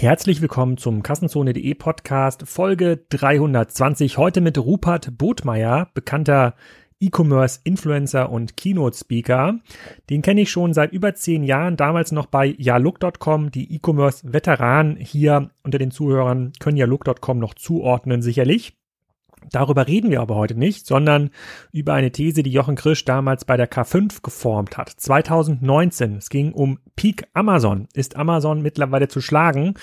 Herzlich willkommen zum Kassenzone.de Podcast Folge 320. Heute mit Rupert Botmeier, bekannter E-Commerce-Influencer und Keynote-Speaker. Den kenne ich schon seit über zehn Jahren, damals noch bei yalook.com. Die E-Commerce-Veteranen hier unter den Zuhörern können yalook.com noch zuordnen, sicherlich. Darüber reden wir aber heute nicht, sondern über eine These, die Jochen Krisch damals bei der K5 geformt hat. 2019. Es ging um Peak Amazon. Ist Amazon mittlerweile zu schlagen?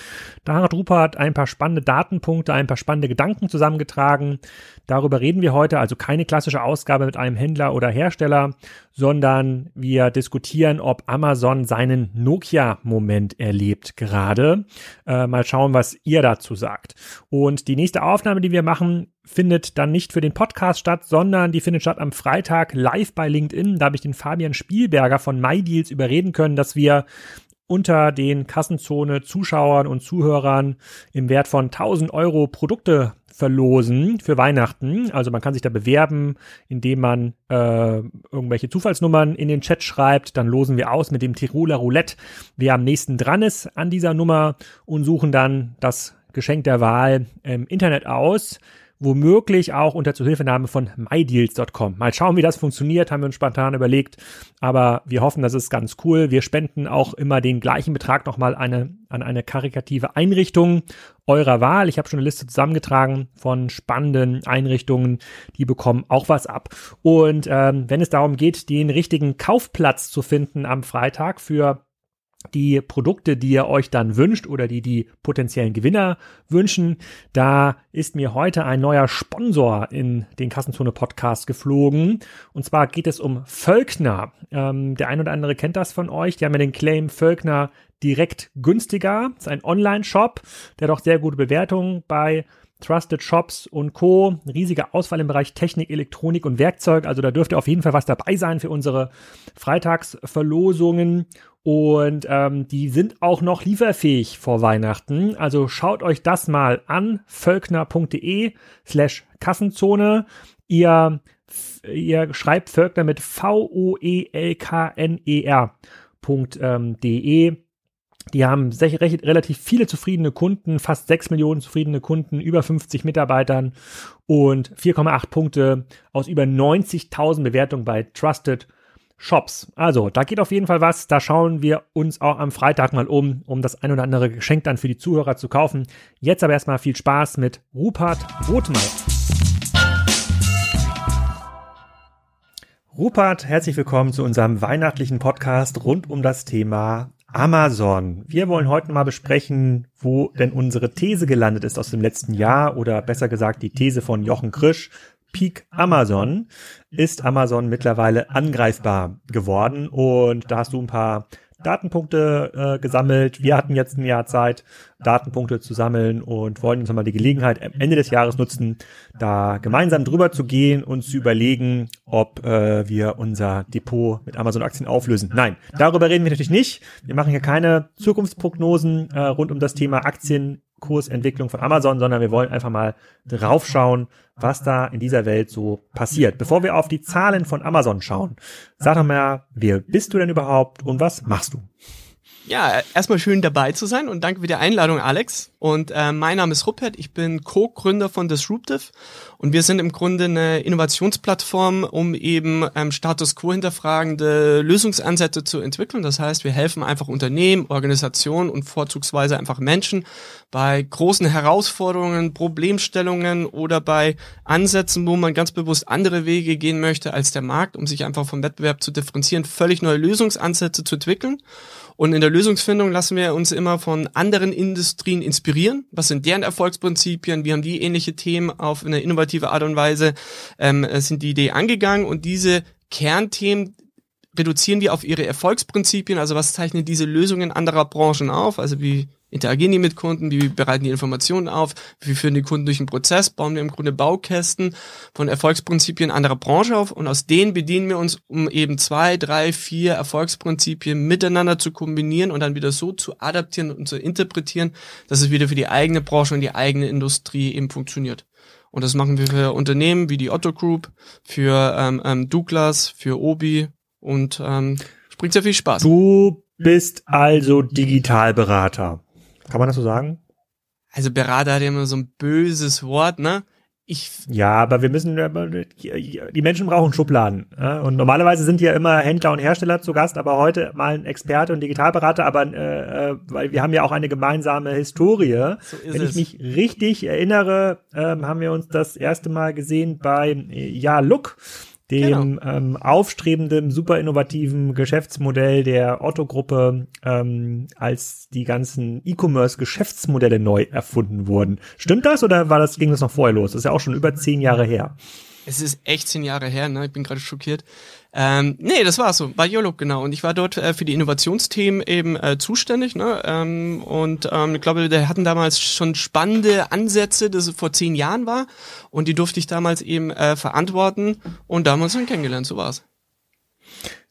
Da hat Rupert ein paar spannende Datenpunkte, ein paar spannende Gedanken zusammengetragen. Darüber reden wir heute. Also keine klassische Ausgabe mit einem Händler oder Hersteller, sondern wir diskutieren, ob Amazon seinen Nokia-Moment erlebt gerade. Äh, mal schauen, was ihr dazu sagt. Und die nächste Aufnahme, die wir machen, findet dann nicht für den Podcast statt, sondern die findet statt am Freitag live bei LinkedIn. Da habe ich den Fabian Spielberger von MyDeals überreden können, dass wir unter den Kassenzone Zuschauern und Zuhörern im Wert von 1000 Euro Produkte verlosen für Weihnachten. Also man kann sich da bewerben, indem man äh, irgendwelche Zufallsnummern in den Chat schreibt. Dann losen wir aus mit dem Tiroler Roulette, wer am nächsten dran ist an dieser Nummer und suchen dann das Geschenk der Wahl im Internet aus womöglich auch unter Zuhilfenahme von mydeals.com. Mal schauen, wie das funktioniert, haben wir uns spontan überlegt, aber wir hoffen, das ist ganz cool. Wir spenden auch immer den gleichen Betrag nochmal eine, an eine karikative Einrichtung eurer Wahl. Ich habe schon eine Liste zusammengetragen von spannenden Einrichtungen, die bekommen auch was ab. Und ähm, wenn es darum geht, den richtigen Kaufplatz zu finden am Freitag für die Produkte, die ihr euch dann wünscht oder die die potenziellen Gewinner wünschen. Da ist mir heute ein neuer Sponsor in den Kassenzone Podcast geflogen. Und zwar geht es um Völkner. Ähm, der ein oder andere kennt das von euch. Die haben ja den Claim Völkner direkt günstiger. Das ist ein Online-Shop, der doch sehr gute Bewertungen bei Trusted Shops und Co. Riesige Auswahl im Bereich Technik, Elektronik und Werkzeug. Also da dürfte auf jeden Fall was dabei sein für unsere Freitagsverlosungen. Und ähm, die sind auch noch lieferfähig vor Weihnachten. Also schaut euch das mal an. völkner.de slash Kassenzone. Ihr, ihr schreibt Völkner mit V-O-E-L-K-N-E-R.de. Die haben recht, relativ viele zufriedene Kunden, fast 6 Millionen zufriedene Kunden, über 50 Mitarbeitern und 4,8 Punkte aus über 90.000 Bewertungen bei Trusted Shops. Also, da geht auf jeden Fall was. Da schauen wir uns auch am Freitag mal um, um das ein oder andere Geschenk dann für die Zuhörer zu kaufen. Jetzt aber erstmal viel Spaß mit Rupert Rothmeier. Rupert, herzlich willkommen zu unserem weihnachtlichen Podcast rund um das Thema Amazon. Wir wollen heute mal besprechen, wo denn unsere These gelandet ist aus dem letzten Jahr oder besser gesagt die These von Jochen Krisch. Peak Amazon ist Amazon mittlerweile angreifbar geworden und da hast du ein paar Datenpunkte äh, gesammelt. Wir hatten jetzt ein Jahr Zeit, Datenpunkte zu sammeln und wollen uns nochmal die Gelegenheit am Ende des Jahres nutzen, da gemeinsam drüber zu gehen und zu überlegen, ob äh, wir unser Depot mit Amazon-Aktien auflösen. Nein, darüber reden wir natürlich nicht. Wir machen hier keine Zukunftsprognosen äh, rund um das Thema Aktien Kursentwicklung von Amazon, sondern wir wollen einfach mal draufschauen, was da in dieser Welt so passiert. Bevor wir auf die Zahlen von Amazon schauen, sag doch mal, wer bist du denn überhaupt und was machst du? Ja, erstmal schön dabei zu sein und danke für die Einladung, Alex. Und äh, mein Name ist Rupert, ich bin Co-Gründer von Disruptive und wir sind im Grunde eine Innovationsplattform, um eben ähm, Status quo hinterfragende Lösungsansätze zu entwickeln. Das heißt, wir helfen einfach Unternehmen, Organisationen und vorzugsweise einfach Menschen bei großen Herausforderungen, Problemstellungen oder bei Ansätzen, wo man ganz bewusst andere Wege gehen möchte als der Markt, um sich einfach vom Wettbewerb zu differenzieren, völlig neue Lösungsansätze zu entwickeln. Und in der Lösungsfindung lassen wir uns immer von anderen Industrien inspirieren. Was sind deren Erfolgsprinzipien? Wie haben die ähnliche Themen auf eine innovative Art und Weise ähm, sind die Idee angegangen? Und diese Kernthemen reduzieren wir auf ihre Erfolgsprinzipien. Also was zeichnen diese Lösungen anderer Branchen auf? Also wie interagieren die mit Kunden, wie bereiten die Informationen auf, wie führen die Kunden durch den Prozess, bauen wir im Grunde Baukästen von Erfolgsprinzipien anderer Branche auf und aus denen bedienen wir uns, um eben zwei, drei, vier Erfolgsprinzipien miteinander zu kombinieren und dann wieder so zu adaptieren und zu interpretieren, dass es wieder für die eigene Branche und die eigene Industrie eben funktioniert. Und das machen wir für Unternehmen wie die Otto Group, für ähm, ähm, Douglas, für Obi und ähm, bringt sehr viel Spaß. Du bist also Digitalberater. Kann man das so sagen? Also Berater hat ja immer so ein böses Wort, ne? Ich ja, aber wir müssen, die Menschen brauchen Schubladen. Und normalerweise sind ja immer Händler und Hersteller zu Gast, aber heute mal ein Experte und Digitalberater, aber äh, äh weil wir haben ja auch eine gemeinsame Historie. So Wenn ich mich richtig erinnere, äh, haben wir uns das erste Mal gesehen bei äh, Ja Look dem genau. ähm, aufstrebenden, super innovativen Geschäftsmodell der Otto-Gruppe, ähm, als die ganzen E-Commerce-Geschäftsmodelle neu erfunden wurden. Stimmt das oder war das, ging das noch vorher los? Das ist ja auch schon über zehn Jahre her. Es ist echt zehn Jahre her, ne? Ich bin gerade schockiert. Ähm, nee, das war so, bei YOLOG, genau. Und ich war dort äh, für die Innovationsthemen eben äh, zuständig. Ne? Ähm, und ähm, ich glaube, wir hatten damals schon spannende Ansätze, das vor zehn Jahren war. Und die durfte ich damals eben äh, verantworten. Und da haben wir uns dann kennengelernt, so war's.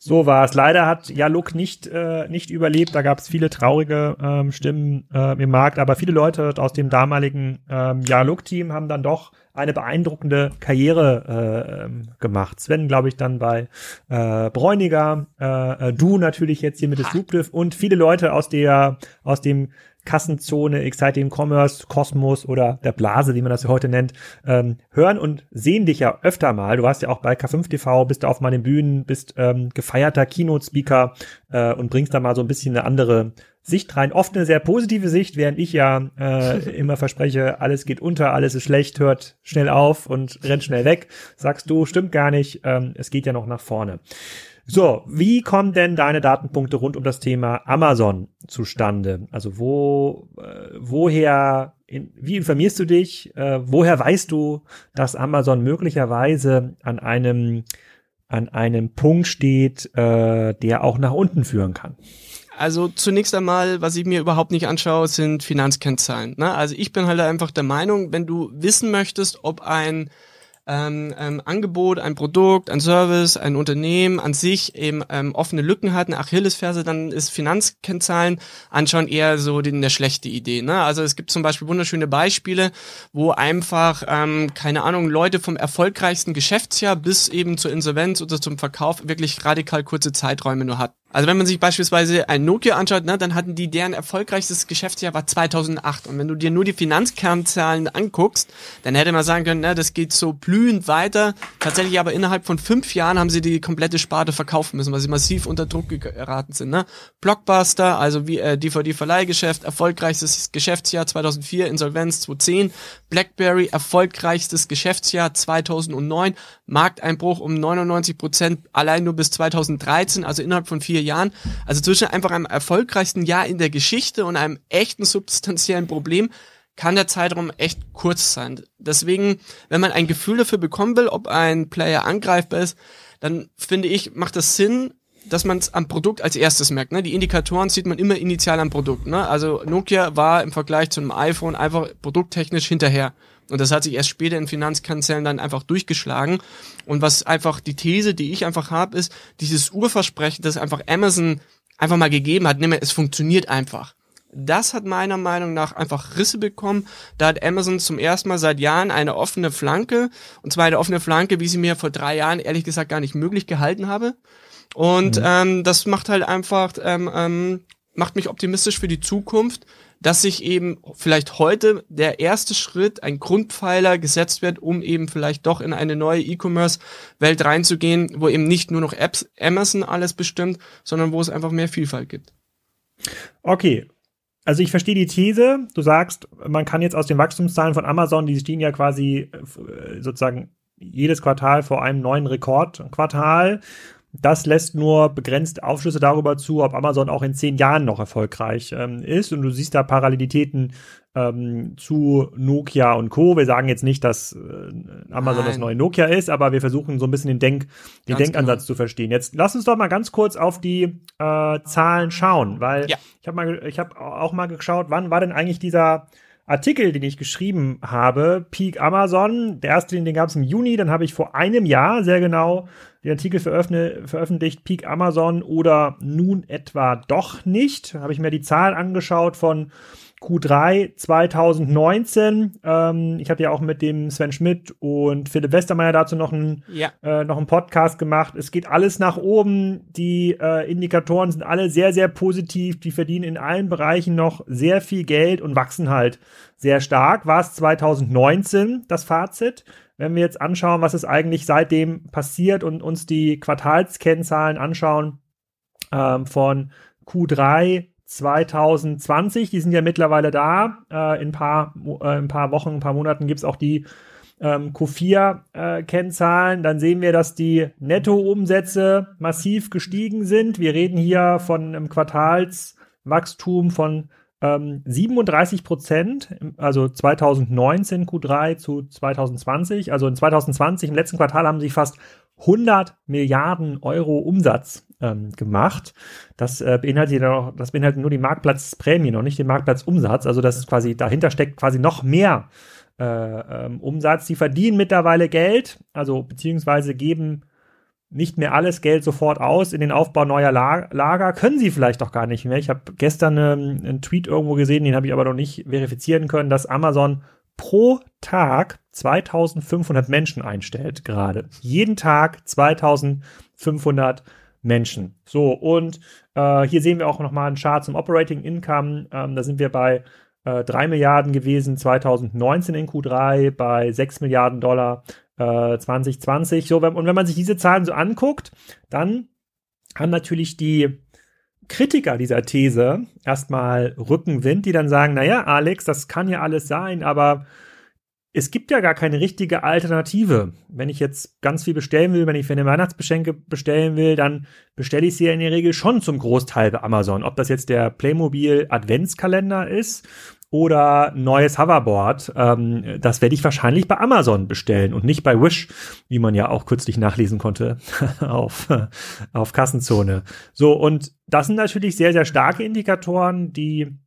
So war es. Leider hat Jaluk nicht, äh, nicht überlebt. Da gab es viele traurige ähm, Stimmen äh, im Markt, aber viele Leute aus dem damaligen ähm, Jaluk-Team haben dann doch eine beeindruckende Karriere äh, gemacht. Sven, glaube ich, dann bei äh, Bräuniger, äh, äh, du natürlich jetzt hier mit Disruptive und viele Leute aus der aus dem Kassenzone, Exciting Commerce, Kosmos oder der Blase, wie man das heute nennt, ähm, hören und sehen dich ja öfter mal. Du warst ja auch bei K5 TV, bist auf meinen Bühnen, bist ähm, gefeierter Keynote-Speaker äh, und bringst da mal so ein bisschen eine andere Sicht rein. Oft eine sehr positive Sicht, während ich ja äh, immer verspreche, alles geht unter, alles ist schlecht, hört schnell auf und rennt schnell weg. Sagst du, stimmt gar nicht, ähm, es geht ja noch nach vorne. So, wie kommen denn deine Datenpunkte rund um das Thema Amazon zustande? Also wo, äh, woher, in, wie informierst du dich? Äh, woher weißt du, dass Amazon möglicherweise an einem an einem Punkt steht, äh, der auch nach unten führen kann? Also zunächst einmal, was ich mir überhaupt nicht anschaue, sind Finanzkennzahlen. Ne? Also ich bin halt einfach der Meinung, wenn du wissen möchtest, ob ein ähm, ähm, Angebot, ein Produkt, ein Service, ein Unternehmen an sich eben ähm, offene Lücken hat, eine Achillesferse, dann ist Finanzkennzahlen anschauen eher so die, eine schlechte Idee. Ne? Also es gibt zum Beispiel wunderschöne Beispiele, wo einfach, ähm, keine Ahnung, Leute vom erfolgreichsten Geschäftsjahr bis eben zur Insolvenz oder zum Verkauf wirklich radikal kurze Zeiträume nur hat. Also wenn man sich beispielsweise ein Nokia anschaut, ne, dann hatten die deren erfolgreichstes Geschäftsjahr war 2008. Und wenn du dir nur die Finanzkernzahlen anguckst, dann hätte man sagen können, ne, das geht so blühend weiter. Tatsächlich aber innerhalb von fünf Jahren haben sie die komplette Sparte verkaufen müssen, weil sie massiv unter Druck geraten sind. Ne? Blockbuster, also wie äh, DVD-Verleihgeschäft, erfolgreichstes Geschäftsjahr 2004, Insolvenz 2010. BlackBerry, erfolgreichstes Geschäftsjahr 2009, Markteinbruch um 99 Prozent allein nur bis 2013, also innerhalb von vier Jahren. Also zwischen einfach einem erfolgreichsten Jahr in der Geschichte und einem echten substanziellen Problem kann der Zeitraum echt kurz sein. Deswegen, wenn man ein Gefühl dafür bekommen will, ob ein Player angreifbar ist, dann finde ich, macht das Sinn, dass man es am Produkt als erstes merkt. Ne? Die Indikatoren sieht man immer initial am Produkt. Ne? Also Nokia war im Vergleich zu einem iPhone einfach produkttechnisch hinterher. Und das hat sich erst später in Finanzkanzellen dann einfach durchgeschlagen. Und was einfach die These, die ich einfach habe, ist, dieses Urversprechen, das einfach Amazon einfach mal gegeben hat, nämlich es funktioniert einfach. Das hat meiner Meinung nach einfach Risse bekommen. Da hat Amazon zum ersten Mal seit Jahren eine offene Flanke. Und zwar eine offene Flanke, wie sie mir vor drei Jahren ehrlich gesagt gar nicht möglich gehalten habe. Und mhm. ähm, das macht halt einfach, ähm, ähm, macht mich optimistisch für die Zukunft, dass sich eben vielleicht heute der erste Schritt, ein Grundpfeiler gesetzt wird, um eben vielleicht doch in eine neue E-Commerce-Welt reinzugehen, wo eben nicht nur noch Apps, Amazon alles bestimmt, sondern wo es einfach mehr Vielfalt gibt. Okay. Also ich verstehe die These. Du sagst, man kann jetzt aus den Wachstumszahlen von Amazon, die stehen ja quasi äh, sozusagen jedes Quartal vor einem neuen Rekordquartal. Das lässt nur begrenzt Aufschlüsse darüber zu, ob Amazon auch in zehn Jahren noch erfolgreich ähm, ist. Und du siehst da Parallelitäten ähm, zu Nokia und Co. Wir sagen jetzt nicht, dass äh, Amazon Nein. das neue Nokia ist, aber wir versuchen so ein bisschen den, Denk, den Denkansatz genau. zu verstehen. Jetzt lass uns doch mal ganz kurz auf die äh, Zahlen schauen, weil ja. ich habe habe auch mal geschaut, wann war denn eigentlich dieser Artikel, den ich geschrieben habe, Peak Amazon, der erste, den, den gab es im Juni, dann habe ich vor einem Jahr sehr genau den Artikel veröffentlicht, Peak Amazon oder nun etwa doch nicht. Habe ich mir die Zahlen angeschaut von Q3 2019. Ähm, ich hatte ja auch mit dem Sven Schmidt und Philipp Westermeier dazu noch einen, ja. äh, noch einen Podcast gemacht. Es geht alles nach oben. Die äh, Indikatoren sind alle sehr, sehr positiv. Die verdienen in allen Bereichen noch sehr viel Geld und wachsen halt sehr stark. War es 2019 das Fazit? Wenn wir jetzt anschauen, was ist eigentlich seitdem passiert und uns die Quartalskennzahlen anschauen ähm, von Q3 2020, die sind ja mittlerweile da. Äh, in, ein paar, äh, in ein paar Wochen, ein paar Monaten gibt es auch die ähm, Q4-Kennzahlen. Äh, Dann sehen wir, dass die Nettoumsätze massiv gestiegen sind. Wir reden hier von einem Quartalswachstum von ähm, 37 Prozent, also 2019 Q3 zu 2020. Also in 2020, im letzten Quartal, haben sie fast 100 Milliarden Euro Umsatz ähm, gemacht. Das äh, beinhaltet noch, das beinhaltet nur die Marktplatzprämie, noch nicht den Marktplatzumsatz. Also das ist quasi dahinter steckt quasi noch mehr äh, ähm, Umsatz. Die verdienen mittlerweile Geld, also beziehungsweise geben nicht mehr alles Geld sofort aus in den Aufbau neuer Lager, können sie vielleicht auch gar nicht mehr. Ich habe gestern ähm, einen Tweet irgendwo gesehen, den habe ich aber noch nicht verifizieren können, dass Amazon pro Tag 2500 Menschen einstellt gerade. Jeden Tag 2500 Menschen. So, und äh, hier sehen wir auch nochmal einen Chart zum Operating Income. Ähm, da sind wir bei äh, 3 Milliarden gewesen 2019 in Q3, bei 6 Milliarden Dollar äh, 2020. So, und wenn man sich diese Zahlen so anguckt, dann haben natürlich die Kritiker dieser These erstmal Rückenwind, die dann sagen, naja, Alex, das kann ja alles sein, aber es gibt ja gar keine richtige Alternative. Wenn ich jetzt ganz viel bestellen will, wenn ich für eine Weihnachtsgeschenke bestellen will, dann bestelle ich sie ja in der Regel schon zum Großteil bei Amazon. Ob das jetzt der Playmobil Adventskalender ist oder neues Hoverboard, ähm, das werde ich wahrscheinlich bei Amazon bestellen und nicht bei Wish, wie man ja auch kürzlich nachlesen konnte auf, auf Kassenzone. So, und das sind natürlich sehr, sehr starke Indikatoren, die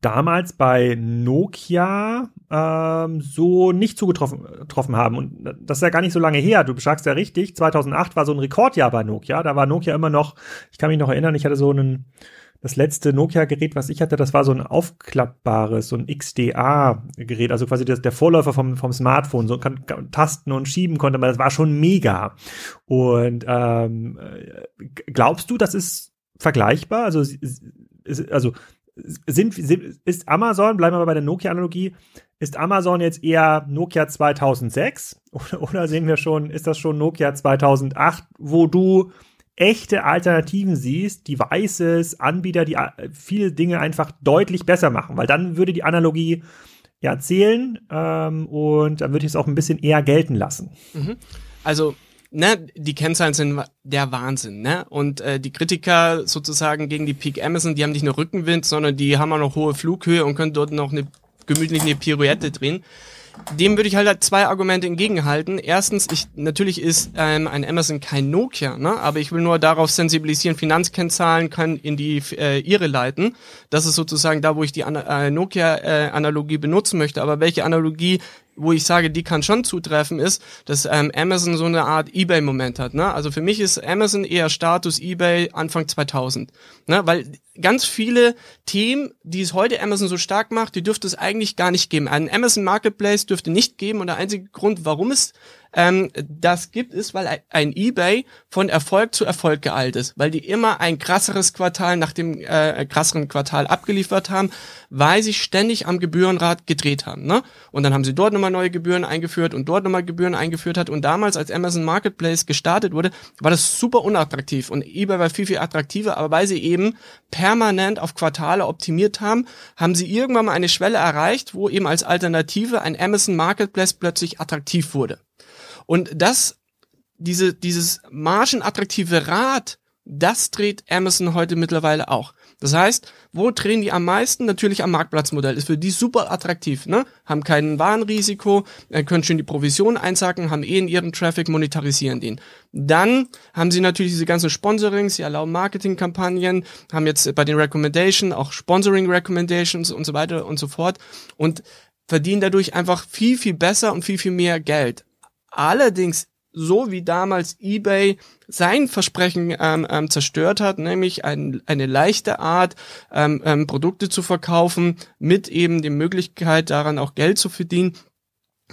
damals bei Nokia ähm, so nicht zugetroffen getroffen haben. Und das ist ja gar nicht so lange her. Du sagst ja richtig, 2008 war so ein Rekordjahr bei Nokia. Da war Nokia immer noch, ich kann mich noch erinnern, ich hatte so einen das letzte Nokia-Gerät, was ich hatte, das war so ein aufklappbares, so ein XDA-Gerät, also quasi das, der Vorläufer vom, vom Smartphone, so kann, kann, tasten und schieben konnte man, das war schon mega. Und ähm, glaubst du, das ist vergleichbar? Also, also sind, sind ist Amazon, bleiben wir bei der Nokia-Analogie, ist Amazon jetzt eher Nokia 2006 oder, oder sehen wir schon, ist das schon Nokia 2008, wo du echte Alternativen siehst, Devices, Anbieter, die äh, viele Dinge einfach deutlich besser machen, weil dann würde die Analogie ja zählen ähm, und dann würde ich es auch ein bisschen eher gelten lassen. Mhm. Also ne, die Kennzahlen sind der Wahnsinn, ne? Und äh, die Kritiker sozusagen gegen die Peak Amazon, die haben nicht nur Rückenwind, sondern die haben auch noch hohe Flughöhe und können dort noch eine gemütlich eine Pirouette drehen dem würde ich halt, halt zwei Argumente entgegenhalten. Erstens, ich, natürlich ist ähm, ein Amazon kein Nokia, ne? aber ich will nur darauf sensibilisieren, Finanzkennzahlen kann in die äh, Irre leiten. Das ist sozusagen da, wo ich die äh, Nokia-Analogie benutzen möchte. Aber welche Analogie wo ich sage, die kann schon zutreffen, ist, dass ähm, Amazon so eine Art eBay-Moment hat. Ne? Also für mich ist Amazon eher Status eBay Anfang 2000. Ne? Weil ganz viele Themen, die es heute Amazon so stark macht, die dürfte es eigentlich gar nicht geben. Ein Amazon Marketplace dürfte nicht geben und der einzige Grund, warum es ähm, das gibt, ist, weil ein eBay von Erfolg zu Erfolg geeilt ist, weil die immer ein krasseres Quartal nach dem äh, krasseren Quartal abgeliefert haben, weil sie ständig am Gebührenrad gedreht haben. Ne? Und dann haben sie dort nochmal neue Gebühren eingeführt und dort nochmal Gebühren eingeführt hat. Und damals, als Amazon Marketplace gestartet wurde, war das super unattraktiv und eBay war viel, viel attraktiver, aber weil sie eben permanent auf Quartale optimiert haben, haben sie irgendwann mal eine Schwelle erreicht, wo eben als Alternative ein Amazon Marketplace plötzlich attraktiv wurde. Und das, diese, dieses margenattraktive Rad, das dreht Amazon heute mittlerweile auch. Das heißt, wo drehen die am meisten? Natürlich am Marktplatzmodell. Ist für die super attraktiv, ne? Haben kein Warenrisiko, äh, können schön die Provision einsacken, haben eh in ihren Traffic, monetarisieren den. Dann haben sie natürlich diese ganzen Sponsorings, sie erlauben Marketingkampagnen, haben jetzt bei den Recommendation auch Sponsoring Recommendations und so weiter und so fort und verdienen dadurch einfach viel, viel besser und viel, viel mehr Geld. Allerdings so wie damals eBay sein Versprechen ähm, ähm, zerstört hat, nämlich ein, eine leichte Art, ähm, ähm, Produkte zu verkaufen, mit eben die Möglichkeit daran auch Geld zu verdienen,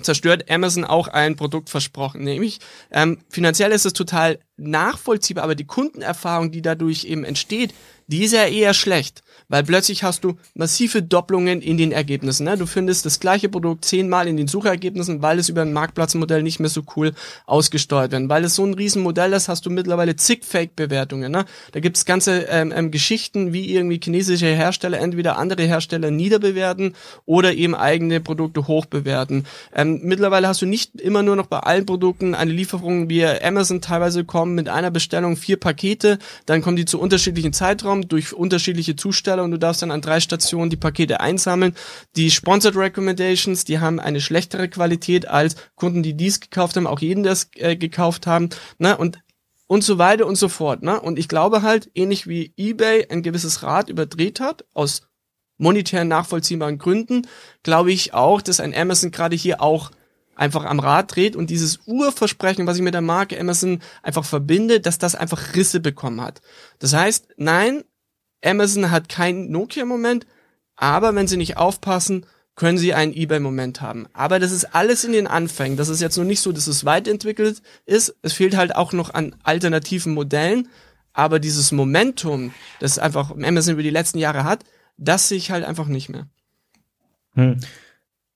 zerstört Amazon auch ein Produkt versprochen. Nämlich ähm, finanziell ist es total nachvollziehbar, aber die Kundenerfahrung, die dadurch eben entsteht, die ist ja eher schlecht weil plötzlich hast du massive Doppelungen in den Ergebnissen. Ne? Du findest das gleiche Produkt zehnmal in den Suchergebnissen, weil es über ein Marktplatzmodell nicht mehr so cool ausgesteuert wird. Weil es so ein Riesenmodell ist, hast du mittlerweile zig Fake-Bewertungen. Ne? Da gibt's ganze ähm, ähm, Geschichten, wie irgendwie chinesische Hersteller entweder andere Hersteller niederbewerten oder eben eigene Produkte hochbewerten. Ähm, mittlerweile hast du nicht immer nur noch bei allen Produkten eine Lieferung wie Amazon teilweise kommen mit einer Bestellung vier Pakete, dann kommen die zu unterschiedlichen Zeitraum durch unterschiedliche Zustände Hersteller und du darfst dann an drei Stationen die Pakete einsammeln. Die Sponsored Recommendations, die haben eine schlechtere Qualität als Kunden, die dies gekauft haben, auch jeden das äh, gekauft haben. Ne? Und und so weiter und so fort. Ne? Und ich glaube halt, ähnlich wie eBay ein gewisses Rad überdreht hat, aus monetären nachvollziehbaren Gründen, glaube ich auch, dass ein Amazon gerade hier auch einfach am Rad dreht und dieses Urversprechen, was ich mit der Marke Amazon einfach verbinde, dass das einfach Risse bekommen hat. Das heißt, nein, Amazon hat keinen Nokia-Moment, aber wenn sie nicht aufpassen, können sie einen eBay-Moment haben. Aber das ist alles in den Anfängen. Das ist jetzt noch nicht so, dass es weiterentwickelt ist. Es fehlt halt auch noch an alternativen Modellen. Aber dieses Momentum, das einfach Amazon über die letzten Jahre hat, das sehe ich halt einfach nicht mehr. Hm.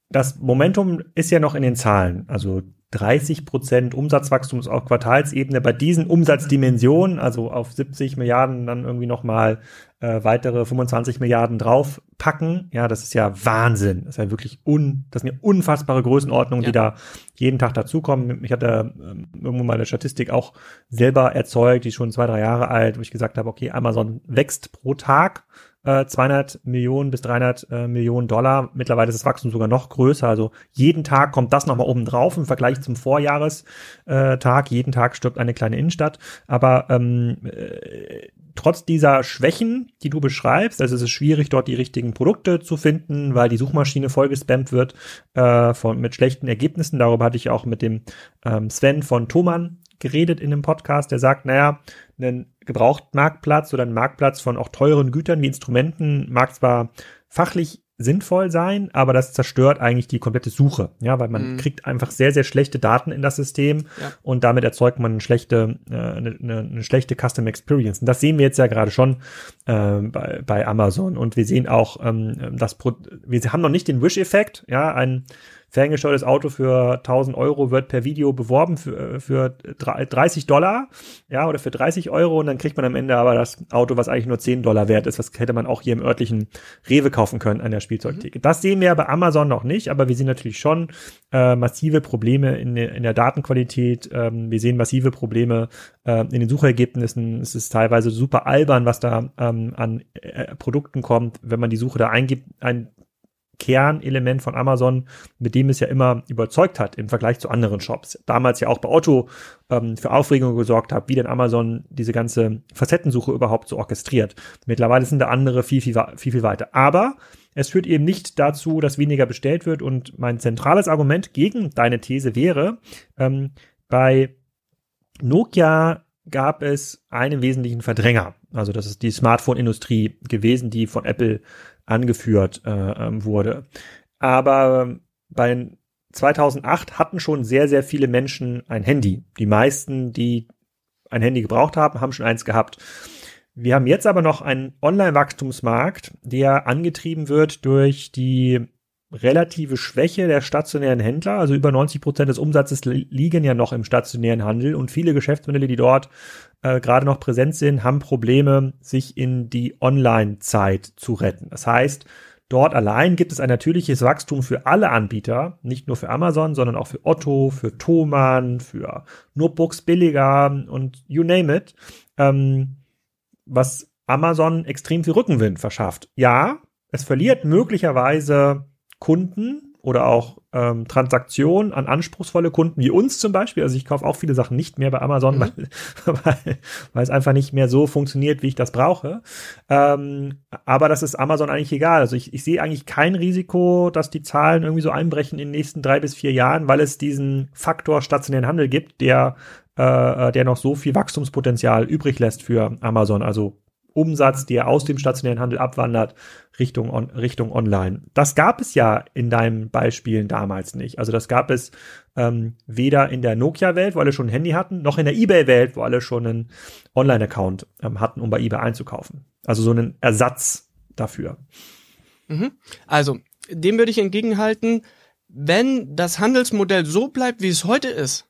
Das Momentum ist ja noch in den Zahlen. Also 30 Prozent Umsatzwachstum auf Quartalsebene bei diesen Umsatzdimensionen, also auf 70 Milliarden dann irgendwie nochmal äh, weitere 25 Milliarden draufpacken. Ja, das ist ja Wahnsinn. Das ist ja wirklich un, das sind ja unfassbare Größenordnungen, ja. die da jeden Tag dazukommen. Ich hatte ähm, irgendwo mal eine Statistik auch selber erzeugt, die ist schon zwei, drei Jahre alt, wo ich gesagt habe, okay, Amazon wächst pro Tag 200 äh, Millionen bis 300 äh, Millionen Dollar. Mittlerweile ist das Wachstum sogar noch größer. Also jeden Tag kommt das nochmal oben drauf im Vergleich zum Vorjahrestag. jeden Tag stirbt eine kleine Innenstadt. Aber ähm, äh, trotz dieser Schwächen, die du beschreibst, also es ist schwierig, dort die richtigen Produkte zu finden, weil die Suchmaschine vollgespammt wird äh, von, mit schlechten Ergebnissen. Darüber hatte ich auch mit dem ähm, Sven von Thomann geredet in dem Podcast. Der sagt, naja, ein Gebrauchtmarktplatz oder ein Marktplatz von auch teuren Gütern wie Instrumenten mag zwar fachlich sinnvoll sein, aber das zerstört eigentlich die komplette Suche, ja, weil man mhm. kriegt einfach sehr, sehr schlechte Daten in das System ja. und damit erzeugt man eine schlechte, äh, eine, eine, schlechte Custom Experience. Und das sehen wir jetzt ja gerade schon äh, bei, bei Amazon und wir sehen auch, ähm, das Pro wir haben noch nicht den Wish-Effekt, ja, ein ferngesteuertes Auto für 1000 Euro wird per Video beworben für, für 30 Dollar, ja, oder für 30 Euro und dann kriegt man am Ende aber das Auto, was eigentlich nur 10 Dollar wert ist. Das hätte man auch hier im örtlichen Rewe kaufen können an der Spielzeugtheke. Mhm. Das sehen wir bei Amazon noch nicht, aber wir sehen natürlich schon äh, massive Probleme in, in der Datenqualität. Ähm, wir sehen massive Probleme äh, in den Suchergebnissen. Es ist teilweise super albern, was da ähm, an äh, Produkten kommt, wenn man die Suche da eingibt, ein Kernelement von Amazon, mit dem es ja immer überzeugt hat im Vergleich zu anderen Shops. Damals ja auch bei Otto ähm, für Aufregung gesorgt hat, wie denn Amazon diese ganze Facettensuche überhaupt so orchestriert. Mittlerweile sind da andere viel, viel, viel, viel weiter. Aber es führt eben nicht dazu, dass weniger bestellt wird. Und mein zentrales Argument gegen deine These wäre, ähm, bei Nokia gab es einen wesentlichen Verdränger. Also das ist die Smartphone-Industrie gewesen, die von Apple angeführt äh, ähm, wurde. Aber bei 2008 hatten schon sehr, sehr viele Menschen ein Handy. Die meisten, die ein Handy gebraucht haben, haben schon eins gehabt. Wir haben jetzt aber noch einen Online-Wachstumsmarkt, der angetrieben wird durch die relative Schwäche der stationären Händler. Also über 90 Prozent des Umsatzes liegen ja noch im stationären Handel und viele Geschäftsmodelle, die dort äh, gerade noch präsent sind, haben Probleme, sich in die Online-Zeit zu retten. Das heißt, dort allein gibt es ein natürliches Wachstum für alle Anbieter, nicht nur für Amazon, sondern auch für Otto, für Thomann, für Notebooks billiger und you name it, ähm, was Amazon extrem viel Rückenwind verschafft. Ja, es verliert möglicherweise Kunden, oder auch ähm, Transaktionen an anspruchsvolle Kunden wie uns zum Beispiel. Also ich kaufe auch viele Sachen nicht mehr bei Amazon, mhm. weil, weil, weil es einfach nicht mehr so funktioniert, wie ich das brauche. Ähm, aber das ist Amazon eigentlich egal. Also ich, ich sehe eigentlich kein Risiko, dass die Zahlen irgendwie so einbrechen in den nächsten drei bis vier Jahren, weil es diesen Faktor stationären Handel gibt, der äh, der noch so viel Wachstumspotenzial übrig lässt für Amazon. Also Umsatz, der aus dem stationären Handel abwandert, Richtung, on, Richtung Online. Das gab es ja in deinen Beispielen damals nicht. Also das gab es ähm, weder in der Nokia-Welt, wo alle schon ein Handy hatten, noch in der eBay-Welt, wo alle schon einen Online-Account ähm, hatten, um bei eBay einzukaufen. Also so einen Ersatz dafür. Mhm. Also, dem würde ich entgegenhalten, wenn das Handelsmodell so bleibt, wie es heute ist,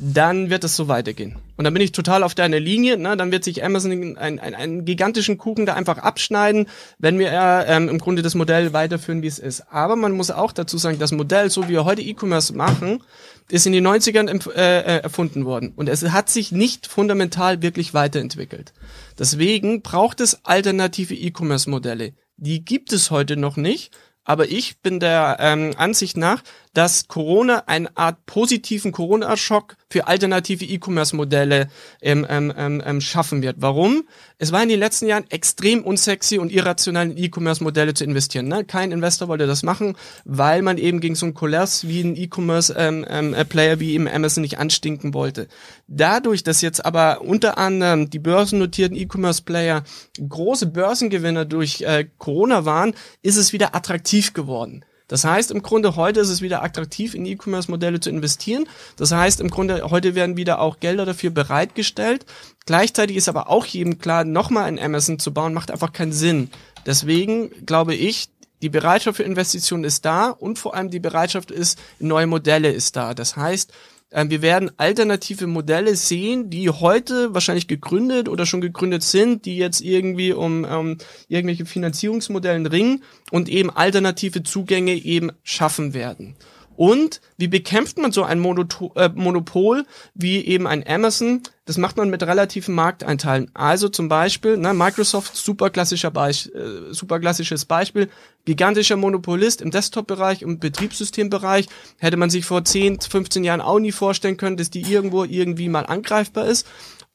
dann wird es so weitergehen. Und dann bin ich total auf deiner Linie. Ne? Dann wird sich Amazon einen, einen, einen gigantischen Kuchen da einfach abschneiden, wenn wir äh, ähm, im Grunde das Modell weiterführen, wie es ist. Aber man muss auch dazu sagen, das Modell, so wie wir heute E-Commerce machen, ist in den 90ern äh, äh, erfunden worden. Und es hat sich nicht fundamental wirklich weiterentwickelt. Deswegen braucht es alternative E-Commerce-Modelle. Die gibt es heute noch nicht. Aber ich bin der ähm, Ansicht nach, dass Corona eine Art positiven Corona-Schock für alternative E-Commerce-Modelle ähm, ähm, ähm, ähm, schaffen wird. Warum? Es war in den letzten Jahren extrem unsexy und irrational in E-Commerce-Modelle zu investieren. Ne? Kein Investor wollte das machen, weil man eben gegen so einen Koloss wie ein E-Commerce-Player ähm, ähm, wie im Amazon nicht anstinken wollte. Dadurch, dass jetzt aber unter anderem die börsennotierten E-Commerce-Player große Börsengewinner durch äh, Corona waren, ist es wieder attraktiv geworden. Das heißt, im Grunde heute ist es wieder attraktiv, in E-Commerce-Modelle zu investieren. Das heißt, im Grunde heute werden wieder auch Gelder dafür bereitgestellt. Gleichzeitig ist aber auch jedem klar, nochmal ein Amazon zu bauen, macht einfach keinen Sinn. Deswegen glaube ich, die Bereitschaft für Investitionen ist da und vor allem die Bereitschaft ist, neue Modelle ist da. Das heißt, wir werden alternative Modelle sehen, die heute wahrscheinlich gegründet oder schon gegründet sind, die jetzt irgendwie um ähm, irgendwelche Finanzierungsmodellen ringen und eben alternative Zugänge eben schaffen werden. Und wie bekämpft man so ein Monoto äh, Monopol wie eben ein Amazon? Das macht man mit relativen Markteinteilen. Also zum Beispiel, ne, Microsoft, super, klassischer Beich, äh, super klassisches Beispiel, gigantischer Monopolist im Desktop-Bereich und Betriebssystembereich. Hätte man sich vor 10, 15 Jahren auch nie vorstellen können, dass die irgendwo irgendwie mal angreifbar ist.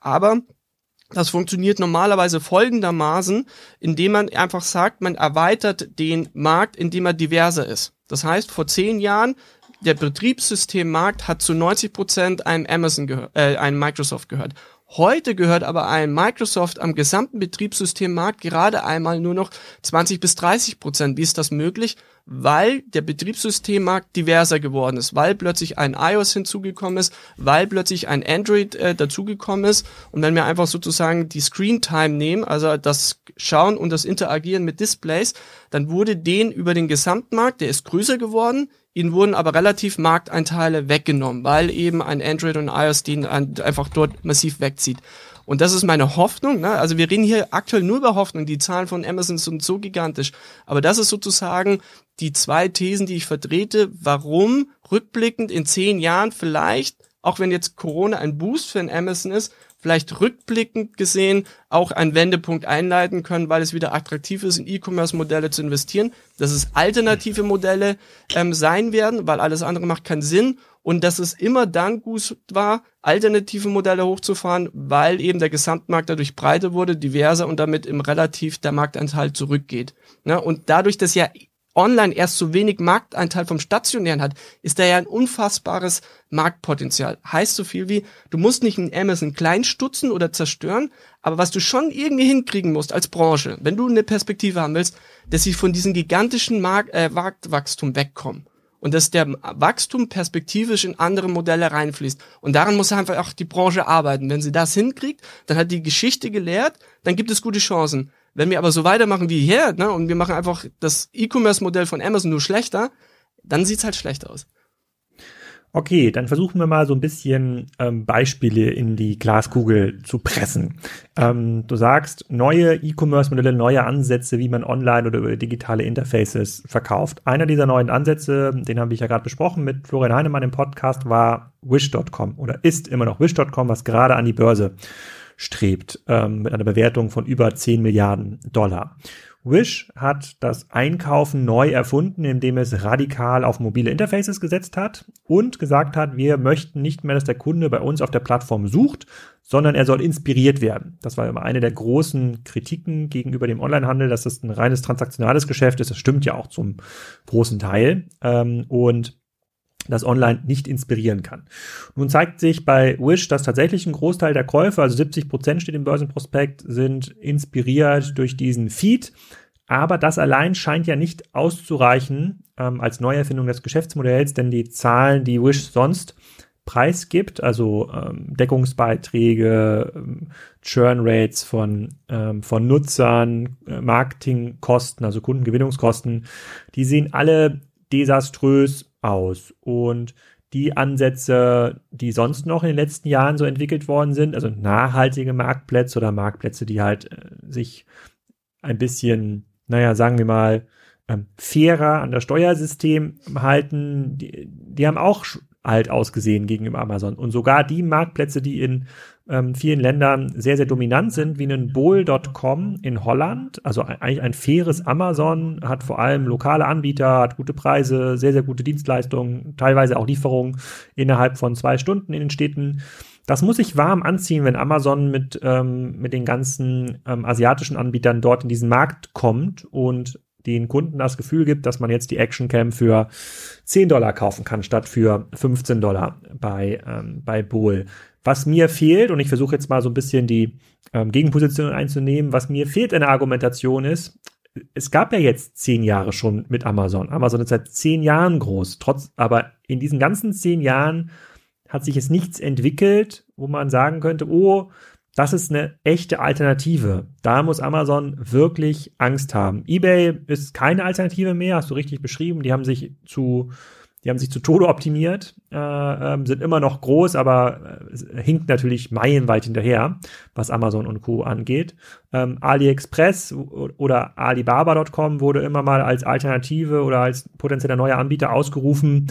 Aber das funktioniert normalerweise folgendermaßen, indem man einfach sagt, man erweitert den Markt, indem er diverser ist. Das heißt, vor zehn Jahren, der Betriebssystemmarkt hat zu 90 Prozent einem Amazon gehört, äh, einem Microsoft gehört. Heute gehört aber ein Microsoft am gesamten Betriebssystemmarkt gerade einmal nur noch 20 bis 30 Prozent. Wie ist das möglich? Weil der Betriebssystemmarkt diverser geworden ist, weil plötzlich ein iOS hinzugekommen ist, weil plötzlich ein Android äh, dazugekommen ist. Und wenn wir einfach sozusagen die Screen Time nehmen, also das Schauen und das Interagieren mit Displays, dann wurde den über den Gesamtmarkt, der ist größer geworden, Ihnen wurden aber relativ Markteinteile weggenommen, weil eben ein Android und iOS den einfach dort massiv wegzieht. Und das ist meine Hoffnung. Ne? Also wir reden hier aktuell nur über Hoffnung. Die Zahlen von Amazon sind so gigantisch. Aber das ist sozusagen die zwei Thesen, die ich vertrete, warum rückblickend in zehn Jahren vielleicht, auch wenn jetzt Corona ein Boost für ein Amazon ist, vielleicht rückblickend gesehen auch einen Wendepunkt einleiten können, weil es wieder attraktiv ist, in E-Commerce-Modelle zu investieren, dass es alternative Modelle ähm, sein werden, weil alles andere macht keinen Sinn und dass es immer dann gut war, alternative Modelle hochzufahren, weil eben der Gesamtmarkt dadurch breiter wurde, diverser und damit im relativ der Marktanteil zurückgeht. Ne? Und dadurch, dass ja online erst so wenig Markteinteil vom Stationären hat, ist da ja ein unfassbares Marktpotenzial. Heißt so viel wie, du musst nicht in Amazon klein stutzen oder zerstören, aber was du schon irgendwie hinkriegen musst als Branche, wenn du eine Perspektive haben willst, dass sie von diesem gigantischen Markt, äh, Marktwachstum wegkommen. Und dass der Wachstum perspektivisch in andere Modelle reinfließt. Und daran muss einfach auch die Branche arbeiten. Wenn sie das hinkriegt, dann hat die Geschichte gelehrt, dann gibt es gute Chancen. Wenn wir aber so weitermachen wie hier, ne, und wir machen einfach das E-Commerce-Modell von Amazon nur schlechter, dann sieht's halt schlecht aus. Okay, dann versuchen wir mal so ein bisschen ähm, Beispiele in die Glaskugel zu pressen. Ähm, du sagst, neue E-Commerce-Modelle, neue Ansätze, wie man online oder über digitale Interfaces verkauft. Einer dieser neuen Ansätze, den habe ich ja gerade besprochen mit Florian Heinemann im Podcast, war Wish.com oder ist immer noch Wish.com, was gerade an die Börse strebt, ähm, mit einer Bewertung von über 10 Milliarden Dollar. Wish hat das Einkaufen neu erfunden, indem es radikal auf mobile Interfaces gesetzt hat und gesagt hat, wir möchten nicht mehr, dass der Kunde bei uns auf der Plattform sucht, sondern er soll inspiriert werden. Das war immer eine der großen Kritiken gegenüber dem Onlinehandel, dass das ein reines transaktionales Geschäft ist. Das stimmt ja auch zum großen Teil. Ähm, und das online nicht inspirieren kann. Nun zeigt sich bei Wish, dass tatsächlich ein Großteil der Käufe, also 70 Prozent steht im Börsenprospekt, sind inspiriert durch diesen Feed. Aber das allein scheint ja nicht auszureichen ähm, als Neuerfindung des Geschäftsmodells, denn die Zahlen, die Wish sonst preisgibt, also ähm, Deckungsbeiträge, ähm, Churn Rates von, ähm, von Nutzern, äh, Marketingkosten, also Kundengewinnungskosten, die sehen alle desaströs aus. Und die Ansätze, die sonst noch in den letzten Jahren so entwickelt worden sind, also nachhaltige Marktplätze oder Marktplätze, die halt äh, sich ein bisschen, naja, sagen wir mal, ähm, fairer an das Steuersystem halten, die, die haben auch alt ausgesehen gegenüber Amazon. Und sogar die Marktplätze, die in ähm, vielen Ländern sehr, sehr dominant sind, wie ein Bowl.com in Holland, also eigentlich ein faires Amazon, hat vor allem lokale Anbieter, hat gute Preise, sehr, sehr gute Dienstleistungen, teilweise auch Lieferungen innerhalb von zwei Stunden in den Städten. Das muss sich warm anziehen, wenn Amazon mit, ähm, mit den ganzen ähm, asiatischen Anbietern dort in diesen Markt kommt und den Kunden das Gefühl gibt, dass man jetzt die Action Cam für 10 Dollar kaufen kann, statt für 15 Dollar bei, ähm, bei Bohl. Was mir fehlt, und ich versuche jetzt mal so ein bisschen die ähm, Gegenposition einzunehmen, was mir fehlt in der Argumentation ist, es gab ja jetzt zehn Jahre schon mit Amazon. Amazon ist seit zehn Jahren groß. Trotz, aber in diesen ganzen zehn Jahren hat sich jetzt nichts entwickelt, wo man sagen könnte, oh, das ist eine echte Alternative. Da muss Amazon wirklich Angst haben. eBay ist keine Alternative mehr, hast du richtig beschrieben. Die haben sich zu, die haben sich zu Tode optimiert, äh, äh, sind immer noch groß, aber äh, hinkt natürlich meilenweit hinterher, was Amazon und Co. angeht. Ähm, AliExpress oder Alibaba.com wurde immer mal als Alternative oder als potenzieller neuer Anbieter ausgerufen,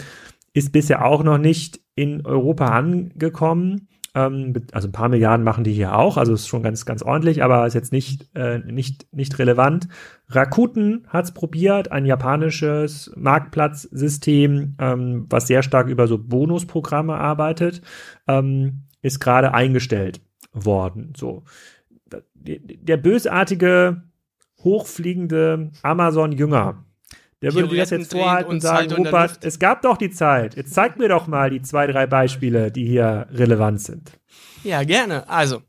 ist bisher auch noch nicht in Europa angekommen. Ähm, also ein paar Milliarden machen die hier auch, also ist schon ganz, ganz ordentlich, aber ist jetzt nicht, äh, nicht, nicht relevant. Rakuten hat es probiert, ein japanisches Marktplatzsystem, ähm, was sehr stark über so Bonusprogramme arbeitet, ähm, ist gerade eingestellt worden. So. Der bösartige, hochfliegende Amazon-Jünger, der würde dir das jetzt vorhalten und sagen, Rupert, es gab doch die Zeit. Jetzt zeig mir doch mal die zwei, drei Beispiele, die hier relevant sind. Ja, gerne. Also,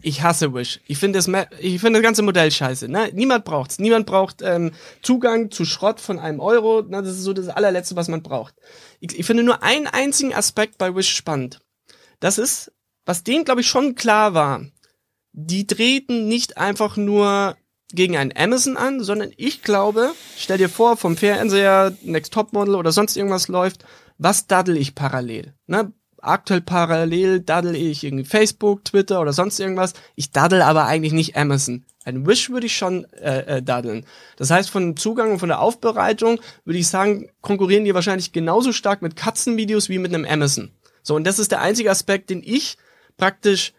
ich hasse Wish. Ich finde das, ich finde das ganze Modell scheiße. Ne? Niemand braucht's. Niemand braucht ähm, Zugang zu Schrott von einem Euro. Ne? Das ist so das allerletzte, was man braucht. Ich, ich finde nur einen einzigen Aspekt bei Wish spannend. Das ist, was denen, glaube ich, schon klar war. Die treten nicht einfach nur gegen einen Amazon an, sondern ich glaube, stell dir vor, vom Fernseher, Next Top Model oder sonst irgendwas läuft, was daddel ich parallel? Ne? Aktuell parallel daddel ich irgendwie Facebook, Twitter oder sonst irgendwas. Ich daddel aber eigentlich nicht Amazon. Ein Wish würde ich schon äh, äh, daddeln. Das heißt, von Zugang und von der Aufbereitung würde ich sagen, konkurrieren die wahrscheinlich genauso stark mit Katzenvideos wie mit einem Amazon. So, und das ist der einzige Aspekt, den ich praktisch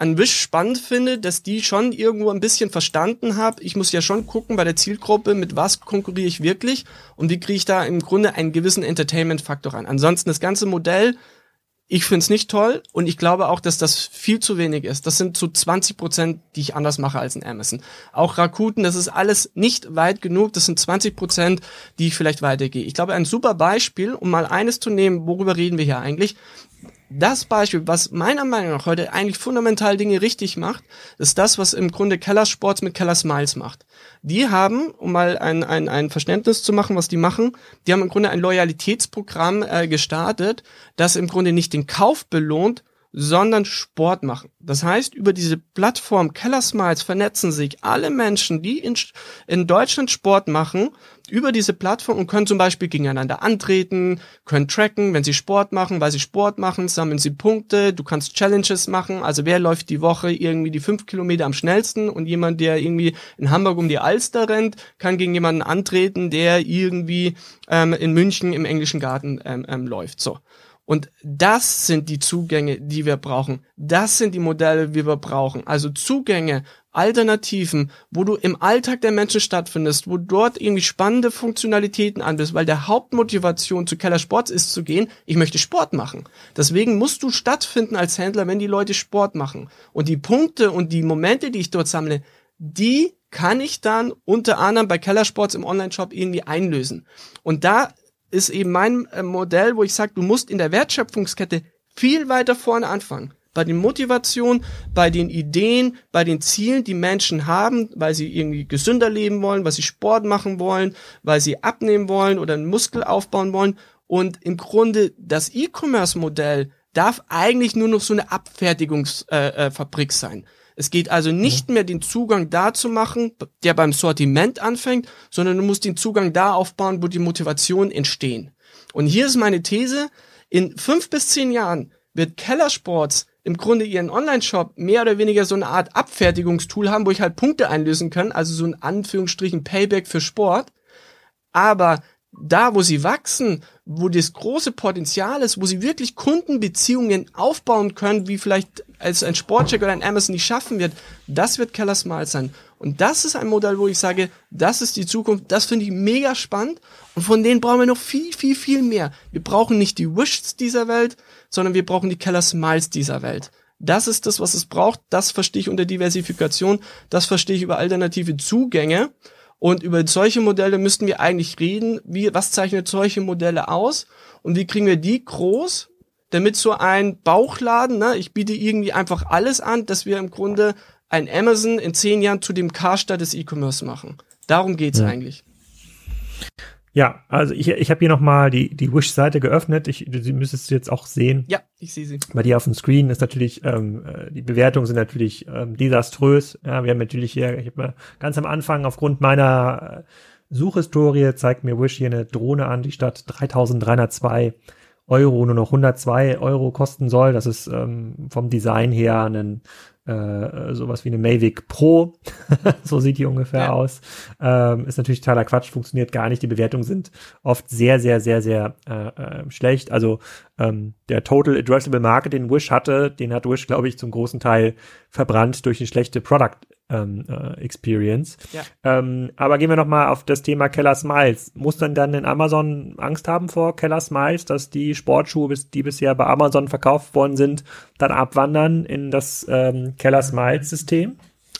an Wish spannend finde, dass die schon irgendwo ein bisschen verstanden habe. Ich muss ja schon gucken bei der Zielgruppe, mit was konkurriere ich wirklich und wie kriege ich da im Grunde einen gewissen Entertainment-Faktor rein. Ansonsten das ganze Modell, ich finde es nicht toll und ich glaube auch, dass das viel zu wenig ist. Das sind zu 20 Prozent, die ich anders mache als in Amazon. Auch Rakuten, das ist alles nicht weit genug. Das sind 20 Prozent, die ich vielleicht weitergehe. Ich glaube, ein super Beispiel, um mal eines zu nehmen, worüber reden wir hier eigentlich, das Beispiel, was meiner Meinung nach heute eigentlich fundamental Dinge richtig macht, ist das, was im Grunde Keller Sports mit Keller Smiles macht. Die haben, um mal ein, ein, ein Verständnis zu machen, was die machen, die haben im Grunde ein Loyalitätsprogramm äh, gestartet, das im Grunde nicht den Kauf belohnt, sondern Sport machen. Das heißt, über diese Plattform Keller Smiles vernetzen sich alle Menschen, die in, in Deutschland Sport machen, über diese Plattform und können zum Beispiel gegeneinander antreten, können tracken, wenn sie Sport machen, weil sie Sport machen, sammeln sie Punkte, du kannst Challenges machen, also wer läuft die Woche irgendwie die fünf Kilometer am schnellsten und jemand, der irgendwie in Hamburg um die Alster rennt, kann gegen jemanden antreten, der irgendwie ähm, in München im englischen Garten ähm, ähm, läuft. So. Und das sind die Zugänge, die wir brauchen. Das sind die Modelle, die wir brauchen. Also Zugänge, Alternativen, wo du im Alltag der Menschen stattfindest, wo dort irgendwie spannende Funktionalitäten anbist, weil der Hauptmotivation zu Keller Sports ist zu gehen, ich möchte Sport machen. Deswegen musst du stattfinden als Händler, wenn die Leute Sport machen. Und die Punkte und die Momente, die ich dort sammle, die kann ich dann unter anderem bei Keller Sports im Online-Shop irgendwie einlösen. Und da ist eben mein äh, Modell, wo ich sage, du musst in der Wertschöpfungskette viel weiter vorne anfangen. Bei den Motivationen, bei den Ideen, bei den Zielen, die Menschen haben, weil sie irgendwie gesünder leben wollen, weil sie Sport machen wollen, weil sie abnehmen wollen oder einen Muskel aufbauen wollen. Und im Grunde das E-Commerce-Modell darf eigentlich nur noch so eine Abfertigungsfabrik äh, äh, sein. Es geht also nicht mehr den Zugang da zu machen, der beim Sortiment anfängt, sondern du musst den Zugang da aufbauen, wo die Motivation entstehen. Und hier ist meine These, in fünf bis zehn Jahren wird Kellersports im Grunde ihren Online-Shop mehr oder weniger so eine Art Abfertigungstool haben, wo ich halt Punkte einlösen kann, also so ein Anführungsstrichen Payback für Sport. Aber da, wo sie wachsen, wo das große Potenzial ist, wo sie wirklich Kundenbeziehungen aufbauen können, wie vielleicht als ein Sportcheck oder ein Amazon nicht schaffen wird, das wird Keller Smart sein. Und das ist ein Modell, wo ich sage, das ist die Zukunft, das finde ich mega spannend und von denen brauchen wir noch viel, viel, viel mehr. Wir brauchen nicht die Wishs dieser Welt, sondern wir brauchen die Keller Smiles dieser Welt. Das ist das, was es braucht. Das verstehe ich unter Diversifikation. Das verstehe ich über alternative Zugänge. Und über solche Modelle müssten wir eigentlich reden. Wie, was zeichnet solche Modelle aus? Und wie kriegen wir die groß, damit so ein Bauchladen, ne, ich biete irgendwie einfach alles an, dass wir im Grunde ein Amazon in zehn Jahren zu dem Karstadt des E-Commerce machen. Darum geht's ja. eigentlich. Ja, also ich, ich habe hier nochmal die, die Wish-Seite geöffnet. Ich, du müsstest jetzt auch sehen. Ja, ich sehe sie. Bei dir auf dem Screen ist natürlich, ähm, äh, die Bewertungen sind natürlich ähm, desaströs. Ja, wir haben natürlich hier, ich habe ganz am Anfang aufgrund meiner äh, Suchhistorie zeigt mir Wish hier eine Drohne an, die statt 3302 Euro nur noch 102 Euro kosten soll. Das ist ähm, vom Design her ein äh, sowas wie eine Mavic Pro. so sieht die ungefähr ja. aus. Ähm, ist natürlich totaler Quatsch, funktioniert gar nicht. Die Bewertungen sind oft sehr, sehr, sehr, sehr äh, äh, schlecht. Also ähm, der Total Addressable Market, den Wish hatte, den hat Wish, glaube ich, zum großen Teil verbrannt durch eine schlechte Product ähm, äh, Experience. Ja. Ähm, aber gehen wir noch mal auf das Thema Keller Smiles. Muss dann dann in Amazon Angst haben vor Keller Smiles, dass die Sportschuhe, die bisher bei Amazon verkauft worden sind, dann abwandern in das ähm, Keller Smiles System?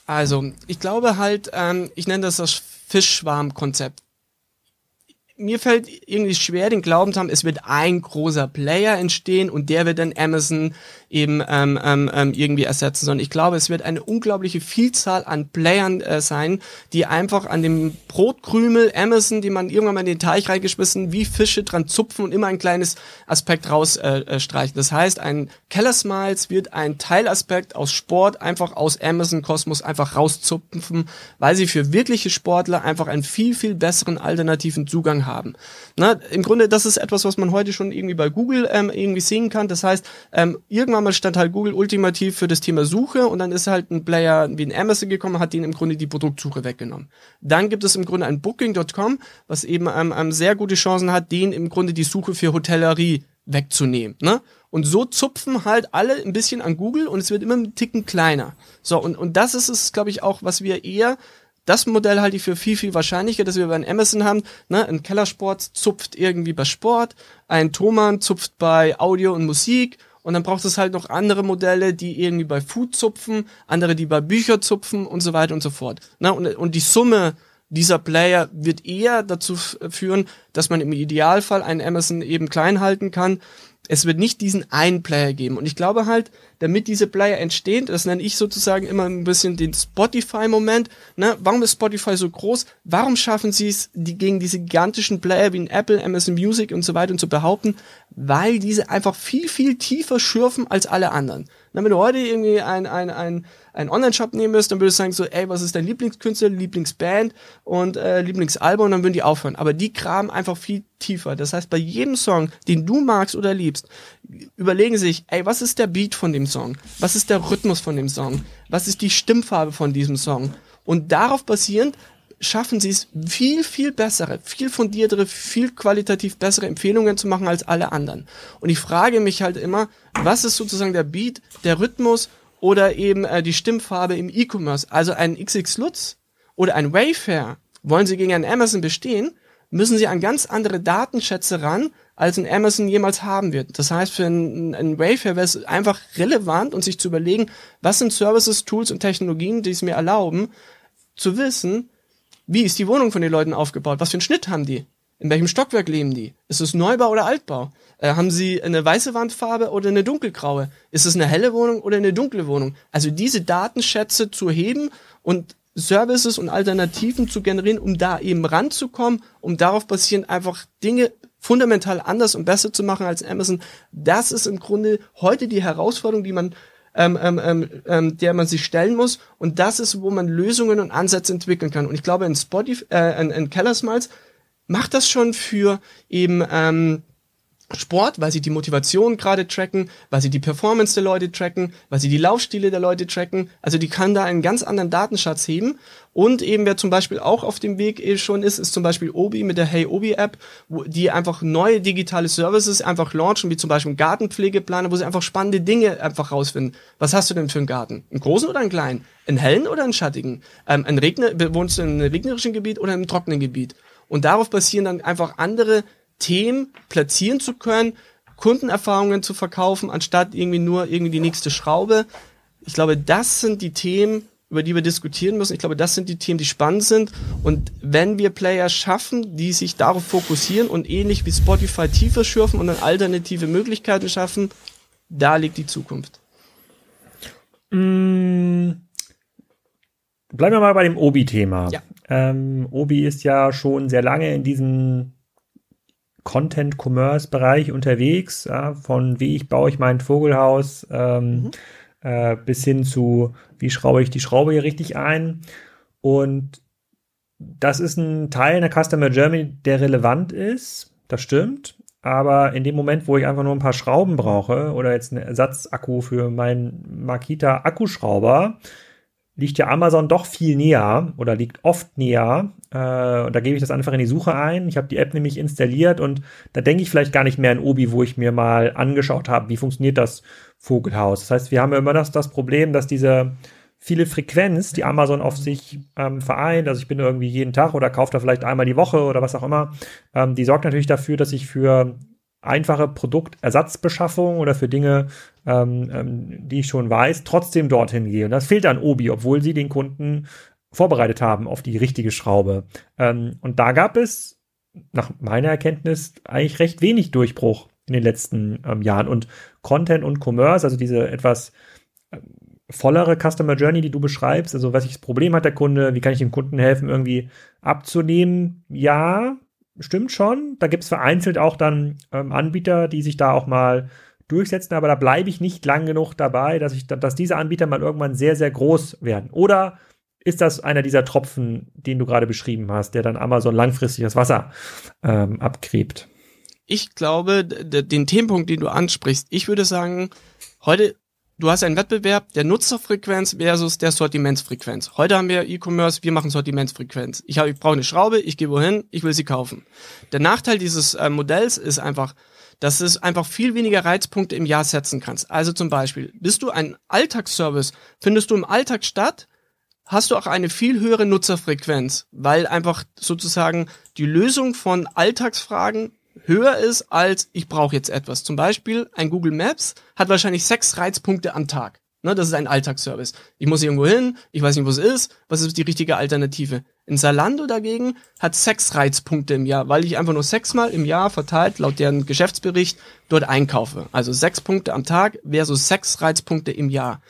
Also, ich glaube halt, ähm, ich nenne das das Fischschwarm-Konzept mir fällt irgendwie schwer, den Glauben zu haben, es wird ein großer Player entstehen und der wird dann Amazon eben ähm, ähm, ähm, irgendwie ersetzen, sondern ich glaube, es wird eine unglaubliche Vielzahl an Playern äh, sein, die einfach an dem Brotkrümel Amazon, die man irgendwann mal in den Teich reingeschmissen, wie Fische dran zupfen und immer ein kleines Aspekt rausstreichen. Äh, äh, das heißt, ein Keller Smiles wird ein Teilaspekt aus Sport einfach aus Amazon Kosmos einfach rauszupfen, weil sie für wirkliche Sportler einfach einen viel, viel besseren alternativen Zugang haben. Na, Im Grunde, das ist etwas, was man heute schon irgendwie bei Google ähm, irgendwie sehen kann. Das heißt, ähm, irgendwann mal stand halt Google ultimativ für das Thema Suche und dann ist halt ein Player wie ein Amazon gekommen, hat denen im Grunde die Produktsuche weggenommen. Dann gibt es im Grunde ein Booking.com, was eben ähm, ähm, sehr gute Chancen hat, denen im Grunde die Suche für Hotellerie wegzunehmen. Ne? Und so zupfen halt alle ein bisschen an Google und es wird immer ein Ticken kleiner. So, und, und das ist es, glaube ich, auch, was wir eher das Modell halte ich für viel, viel wahrscheinlicher, dass wir bei Amazon haben. Ne? Ein Kellersport zupft irgendwie bei Sport, ein Thomann zupft bei Audio und Musik und dann braucht es halt noch andere Modelle, die irgendwie bei Food zupfen, andere, die bei Bücher zupfen und so weiter und so fort. Na, und, und die Summe dieser Player wird eher dazu führen, dass man im Idealfall einen Amazon eben klein halten kann. Es wird nicht diesen einen Player geben. Und ich glaube halt, damit diese Player entstehen, das nenne ich sozusagen immer ein bisschen den Spotify-Moment. Ne? Warum ist Spotify so groß? Warum schaffen sie es, die gegen diese gigantischen Player wie Apple, Amazon Music und so weiter und so behaupten? Weil diese einfach viel, viel tiefer schürfen als alle anderen. Na, wenn du heute irgendwie ein, ein, ein, ein Online-Shop nehmen würdest, dann würdest du sagen so, ey, was ist dein Lieblingskünstler, Lieblingsband und äh, Lieblingsalbum und dann würden die aufhören. Aber die graben einfach viel tiefer. Das heißt, bei jedem Song, den du magst oder liebst, überlegen sich, ey, was ist der Beat von dem Song? Was ist der Rhythmus von dem Song? Was ist die Stimmfarbe von diesem Song? Und darauf basierend schaffen sie es, viel, viel bessere, viel fundiertere, viel qualitativ bessere Empfehlungen zu machen als alle anderen. Und ich frage mich halt immer, was ist sozusagen der Beat, der Rhythmus oder eben äh, die Stimmfarbe im E-Commerce? Also ein XX Lutz oder ein Wayfair, wollen sie gegen einen Amazon bestehen, müssen sie an ganz andere Datenschätze ran, als ein Amazon jemals haben wird. Das heißt, für einen, einen Wayfair wäre es einfach relevant und sich zu überlegen, was sind Services, Tools und Technologien, die es mir erlauben, zu wissen, wie ist die Wohnung von den Leuten aufgebaut? Was für einen Schnitt haben die? In welchem Stockwerk leben die? Ist es Neubau oder Altbau? Äh, haben sie eine weiße Wandfarbe oder eine dunkelgraue? Ist es eine helle Wohnung oder eine dunkle Wohnung? Also diese Datenschätze zu heben und Services und Alternativen zu generieren, um da eben ranzukommen, um darauf basierend einfach Dinge fundamental anders und besser zu machen als Amazon. Das ist im Grunde heute die Herausforderung, die man ähm, ähm, ähm, ähm, der man sich stellen muss. Und das ist, wo man Lösungen und Ansätze entwickeln kann. Und ich glaube, in Spotify, äh, in, in Kellersmiles macht das schon für eben ähm, Sport, weil sie die Motivation gerade tracken, weil sie die Performance der Leute tracken, weil sie die Laufstile der Leute tracken. Also die kann da einen ganz anderen Datenschatz heben. Und eben wer zum Beispiel auch auf dem Weg eh schon ist, ist zum Beispiel Obi mit der Hey Obi App, wo die einfach neue digitale Services einfach launchen, wie zum Beispiel einen Gartenpflegeplaner, wo sie einfach spannende Dinge einfach rausfinden. Was hast du denn für einen Garten? Einen großen oder einen kleinen? Einen hellen oder einen schattigen? Ähm, ein Regner, wohnst du in einem regnerischen Gebiet oder in einem trockenen Gebiet? Und darauf basieren dann einfach andere Themen platzieren zu können, Kundenerfahrungen zu verkaufen, anstatt irgendwie nur irgendwie die nächste Schraube. Ich glaube, das sind die Themen, über die wir diskutieren müssen. Ich glaube, das sind die Themen, die spannend sind. Und wenn wir Player schaffen, die sich darauf fokussieren und ähnlich wie Spotify tiefer schürfen und dann alternative Möglichkeiten schaffen, da liegt die Zukunft. Mmh. Bleiben wir mal bei dem Obi-Thema. Ja. Ähm, Obi ist ja schon sehr lange in diesem Content-Commerce-Bereich unterwegs, ja, von wie ich baue ich mein Vogelhaus ähm, mhm. äh, bis hin zu wie schraube ich die Schraube hier richtig ein. Und das ist ein Teil in der Customer Journey, der relevant ist, das stimmt. Aber in dem Moment, wo ich einfach nur ein paar Schrauben brauche oder jetzt einen Ersatzakku für meinen Makita Akkuschrauber, liegt ja Amazon doch viel näher oder liegt oft näher. Äh, und da gebe ich das einfach in die Suche ein. Ich habe die App nämlich installiert und da denke ich vielleicht gar nicht mehr an Obi, wo ich mir mal angeschaut habe, wie funktioniert das Vogelhaus. Das heißt, wir haben ja immer das, das Problem, dass diese viele Frequenz, die Amazon auf sich ähm, vereint, also ich bin irgendwie jeden Tag oder kaufe da vielleicht einmal die Woche oder was auch immer, ähm, die sorgt natürlich dafür, dass ich für einfache Produktersatzbeschaffung oder für Dinge, ähm, ähm, die ich schon weiß, trotzdem dorthin gehe. Und das fehlt an Obi, obwohl sie den Kunden vorbereitet haben auf die richtige Schraube. Ähm, und da gab es nach meiner Erkenntnis eigentlich recht wenig Durchbruch in den letzten ähm, Jahren. Und Content und Commerce, also diese etwas ähm, vollere Customer Journey, die du beschreibst, also was ich das Problem hat der Kunde, wie kann ich dem Kunden helfen, irgendwie abzunehmen? Ja, stimmt schon. Da gibt es vereinzelt auch dann ähm, Anbieter, die sich da auch mal durchsetzen, aber da bleibe ich nicht lang genug dabei, dass ich, dass diese Anbieter mal irgendwann sehr, sehr groß werden. Oder ist das einer dieser Tropfen, den du gerade beschrieben hast, der dann Amazon langfristig das Wasser ähm, abgräbt? Ich glaube, den Themenpunkt, den du ansprichst, ich würde sagen, heute du hast einen Wettbewerb der Nutzerfrequenz versus der Sortimentsfrequenz. Heute haben wir E-Commerce, wir machen Sortimentsfrequenz. Ich, habe, ich brauche eine Schraube, ich gehe wohin, ich will sie kaufen. Der Nachteil dieses äh, Modells ist einfach, dass du einfach viel weniger Reizpunkte im Jahr setzen kannst. Also zum Beispiel, bist du ein Alltagsservice, findest du im Alltag statt, hast du auch eine viel höhere Nutzerfrequenz, weil einfach sozusagen die Lösung von Alltagsfragen höher ist als ich brauche jetzt etwas. Zum Beispiel ein Google Maps hat wahrscheinlich sechs Reizpunkte am Tag. Ne, das ist ein Alltagsservice. Ich muss irgendwo hin, ich weiß nicht, wo es ist, was ist die richtige Alternative? In Salando dagegen hat sechs Reizpunkte im Jahr, weil ich einfach nur sechsmal im Jahr verteilt, laut deren Geschäftsbericht, dort einkaufe. Also sechs Punkte am Tag versus sechs Reizpunkte im Jahr.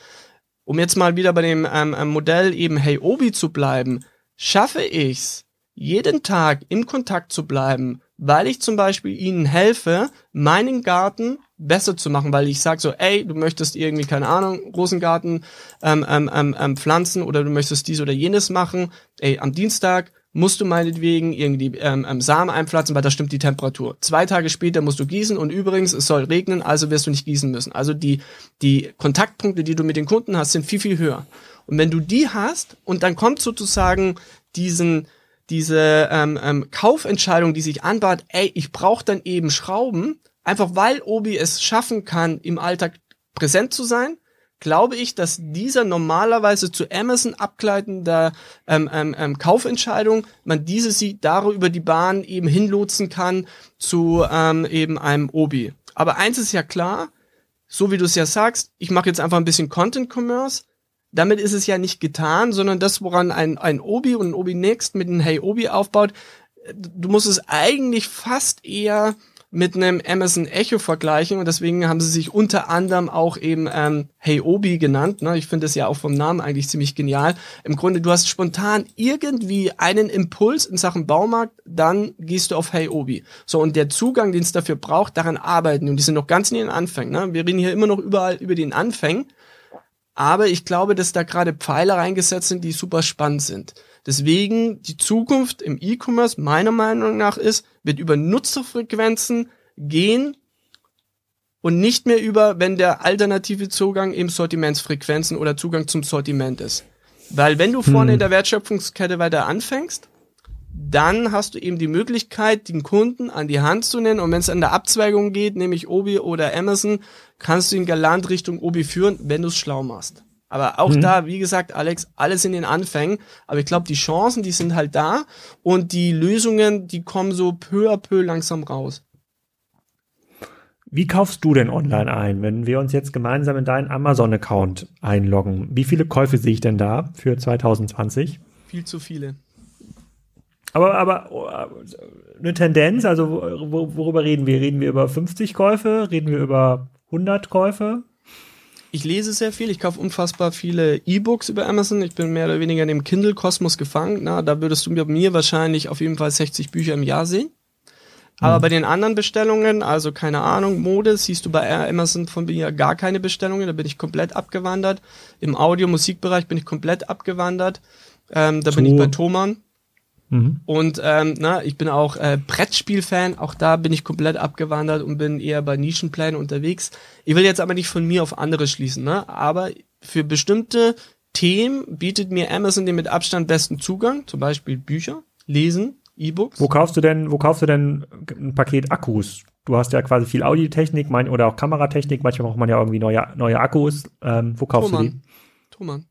Um jetzt mal wieder bei dem ähm, ähm Modell eben Hey Obi zu bleiben, schaffe ich's, jeden Tag im Kontakt zu bleiben weil ich zum Beispiel ihnen helfe, meinen Garten besser zu machen, weil ich sage so, ey, du möchtest irgendwie, keine Ahnung, Rosengarten ähm, ähm, ähm, ähm, pflanzen oder du möchtest dies oder jenes machen, ey, am Dienstag musst du meinetwegen irgendwie ähm, ähm, Samen einpflanzen, weil da stimmt die Temperatur. Zwei Tage später musst du gießen und übrigens, es soll regnen, also wirst du nicht gießen müssen. Also die, die Kontaktpunkte, die du mit den Kunden hast, sind viel, viel höher. Und wenn du die hast und dann kommt sozusagen diesen diese ähm, ähm, Kaufentscheidung, die sich anbahnt, ey, ich brauche dann eben Schrauben, einfach weil Obi es schaffen kann, im Alltag präsent zu sein, glaube ich, dass dieser normalerweise zu Amazon abgleitender ähm, ähm, ähm, Kaufentscheidung, man diese sie darüber die Bahn eben hinlotsen kann zu ähm, eben einem Obi. Aber eins ist ja klar, so wie du es ja sagst, ich mache jetzt einfach ein bisschen Content Commerce. Damit ist es ja nicht getan, sondern das, woran ein, ein Obi und ein Obi Next mit einem Hey Obi aufbaut, du musst es eigentlich fast eher mit einem Amazon Echo vergleichen und deswegen haben sie sich unter anderem auch eben ähm, Hey Obi genannt. Ne? Ich finde es ja auch vom Namen eigentlich ziemlich genial. Im Grunde, du hast spontan irgendwie einen Impuls in Sachen Baumarkt, dann gehst du auf Hey Obi. So, und der Zugang, den es dafür braucht, daran arbeiten. Und die sind noch ganz in den Anfängen. Ne? Wir reden hier immer noch überall über den Anfängen. Aber ich glaube, dass da gerade Pfeile reingesetzt sind, die super spannend sind. Deswegen die Zukunft im E-Commerce meiner Meinung nach ist, wird über Nutzerfrequenzen gehen und nicht mehr über, wenn der alternative Zugang eben Sortimentsfrequenzen oder Zugang zum Sortiment ist. Weil wenn du vorne hm. in der Wertschöpfungskette weiter anfängst, dann hast du eben die Möglichkeit, den Kunden an die Hand zu nennen und wenn es an der Abzweigung geht, nämlich Obi oder Amazon, kannst du ihn galant Richtung Obi führen, wenn du es schlau machst. Aber auch mhm. da, wie gesagt, Alex, alles in den Anfängen. Aber ich glaube, die Chancen, die sind halt da und die Lösungen, die kommen so peu à peu langsam raus. Wie kaufst du denn online ein, wenn wir uns jetzt gemeinsam in deinen Amazon-Account einloggen? Wie viele Käufe sehe ich denn da für 2020? Viel zu viele. Aber, aber eine Tendenz, also worüber reden wir? Reden wir über 50 Käufe? Reden wir über 100 Käufe? ich lese sehr viel, ich kaufe unfassbar viele E-Books über Amazon. Ich bin mehr oder weniger in dem Kindle-Kosmos gefangen. Na, da würdest du bei mir wahrscheinlich auf jeden Fall 60 Bücher im Jahr sehen. Aber mhm. bei den anderen Bestellungen, also keine Ahnung, Mode, siehst du bei Amazon von mir gar keine Bestellungen, da bin ich komplett abgewandert. Im Audio-Musikbereich bin ich komplett abgewandert. Ähm, da bin ich bei Thomann. Mhm. Und ähm, na, ich bin auch äh, Brettspiel-Fan, auch da bin ich komplett abgewandert und bin eher bei Nischenplänen unterwegs. Ich will jetzt aber nicht von mir auf andere schließen, ne? aber für bestimmte Themen bietet mir Amazon den mit Abstand besten Zugang, zum Beispiel Bücher, Lesen, E-Books. Wo kaufst du denn, wo kaufst du denn ein Paket Akkus? Du hast ja quasi viel Audiotechnik mein, oder auch Kameratechnik, manchmal braucht man ja irgendwie neue, neue Akkus. Ähm, wo kaufst Thomann. du die? Thomann.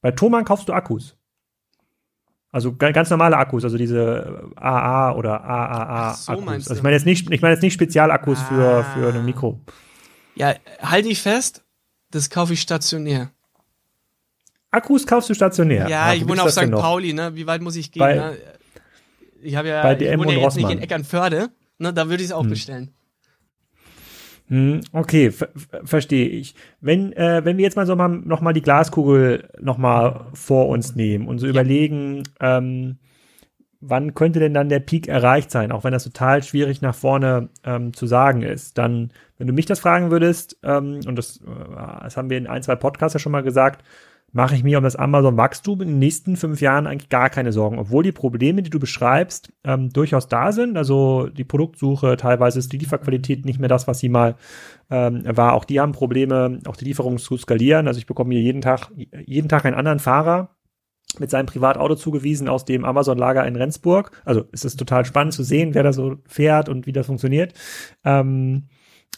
Bei Thomann kaufst du Akkus? Also ganz normale Akkus, also diese AA oder AAA so, Akkus. Also ich meine jetzt nicht, ich meine jetzt nicht Spezialakkus ah. für für ein Mikro. Ja, halte ich fest, das kaufe ich stationär. Akkus kaufst du stationär. Ja, ja ich wohne auf St. Pauli, ne? Wie weit muss ich gehen? Bei, ne? Ich habe ja, bei DM ich wohne ja jetzt nicht in Eckernförde, ne? Da würde ich es auch hm. bestellen. Hm, okay, ver verstehe ich. Wenn, äh, wenn wir jetzt mal so mal noch mal die Glaskugel noch mal vor uns nehmen und so ja. überlegen, ähm, wann könnte denn dann der Peak erreicht sein, auch wenn das total schwierig nach vorne ähm, zu sagen ist, dann, wenn du mich das fragen würdest, ähm, und das, äh, das haben wir in ein, zwei Podcasts ja schon mal gesagt, mache ich mir um das Amazon-Wachstum in den nächsten fünf Jahren eigentlich gar keine Sorgen, obwohl die Probleme, die du beschreibst, ähm, durchaus da sind. Also die Produktsuche, teilweise ist die Lieferqualität nicht mehr das, was sie mal ähm, war. Auch die haben Probleme, auch die Lieferung zu skalieren. Also ich bekomme hier jeden Tag, jeden Tag einen anderen Fahrer mit seinem Privatauto zugewiesen aus dem Amazon-Lager in Rendsburg. Also es ist total spannend zu sehen, wer da so fährt und wie das funktioniert. Ähm,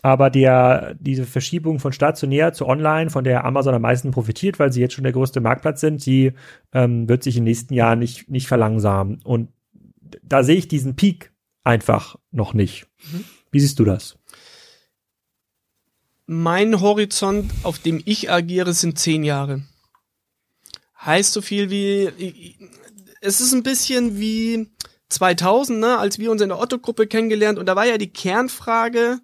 aber der, diese Verschiebung von stationär zu online, von der Amazon am meisten profitiert, weil sie jetzt schon der größte Marktplatz sind, die ähm, wird sich den nächsten Jahren nicht, nicht verlangsamen. Und da sehe ich diesen Peak einfach noch nicht. Mhm. Wie siehst du das? Mein Horizont, auf dem ich agiere, sind zehn Jahre. Heißt so viel wie, es ist ein bisschen wie 2000, ne, als wir uns in der Otto-Gruppe kennengelernt und da war ja die Kernfrage,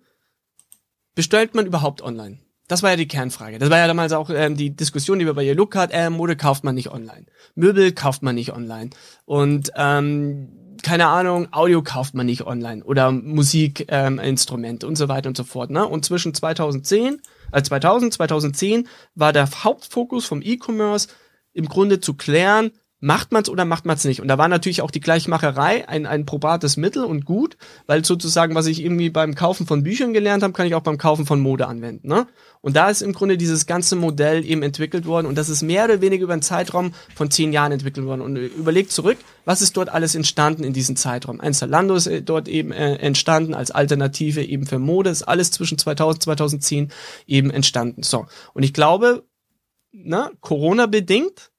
bestellt man überhaupt online? Das war ja die Kernfrage. Das war ja damals auch ähm, die Diskussion, die wir bei Yellow hatten. Äh, Mode kauft man nicht online. Möbel kauft man nicht online. Und ähm, keine Ahnung, Audio kauft man nicht online oder Musikinstrumente ähm, und so weiter und so fort. Ne? Und zwischen 2010, äh 2000, 2010 war der Hauptfokus vom E-Commerce im Grunde zu klären, macht man's oder macht man's nicht? Und da war natürlich auch die Gleichmacherei ein, ein probates Mittel und gut, weil sozusagen, was ich irgendwie beim Kaufen von Büchern gelernt habe, kann ich auch beim Kaufen von Mode anwenden. Ne? Und da ist im Grunde dieses ganze Modell eben entwickelt worden und das ist mehr oder weniger über einen Zeitraum von zehn Jahren entwickelt worden. Und überlegt zurück, was ist dort alles entstanden in diesem Zeitraum? Ein Zalando ist äh, dort eben äh, entstanden als Alternative eben für Mode, ist alles zwischen 2000 2010 eben entstanden. So. Und ich glaube, na, Corona bedingt,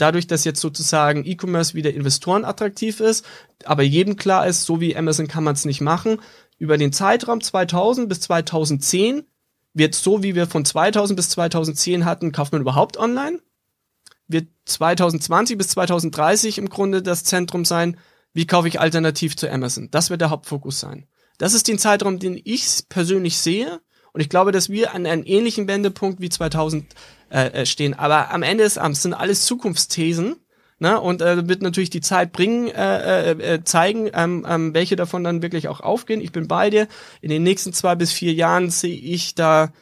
dadurch, dass jetzt sozusagen E-Commerce wieder Investoren attraktiv ist, aber jedem klar ist, so wie Amazon kann man es nicht machen, über den Zeitraum 2000 bis 2010 wird so, wie wir von 2000 bis 2010 hatten, kauft man überhaupt online? Wird 2020 bis 2030 im Grunde das Zentrum sein, wie kaufe ich alternativ zu Amazon? Das wird der Hauptfokus sein. Das ist den Zeitraum, den ich persönlich sehe. Und ich glaube, dass wir an einem ähnlichen Wendepunkt wie 2000 äh, äh, stehen. Aber am Ende des Abends sind alles Zukunftsthesen. Ne? Und äh, wird natürlich die Zeit bringen, äh, äh, äh, zeigen, ähm, ähm, welche davon dann wirklich auch aufgehen. Ich bin bei dir. In den nächsten zwei bis vier Jahren sehe ich da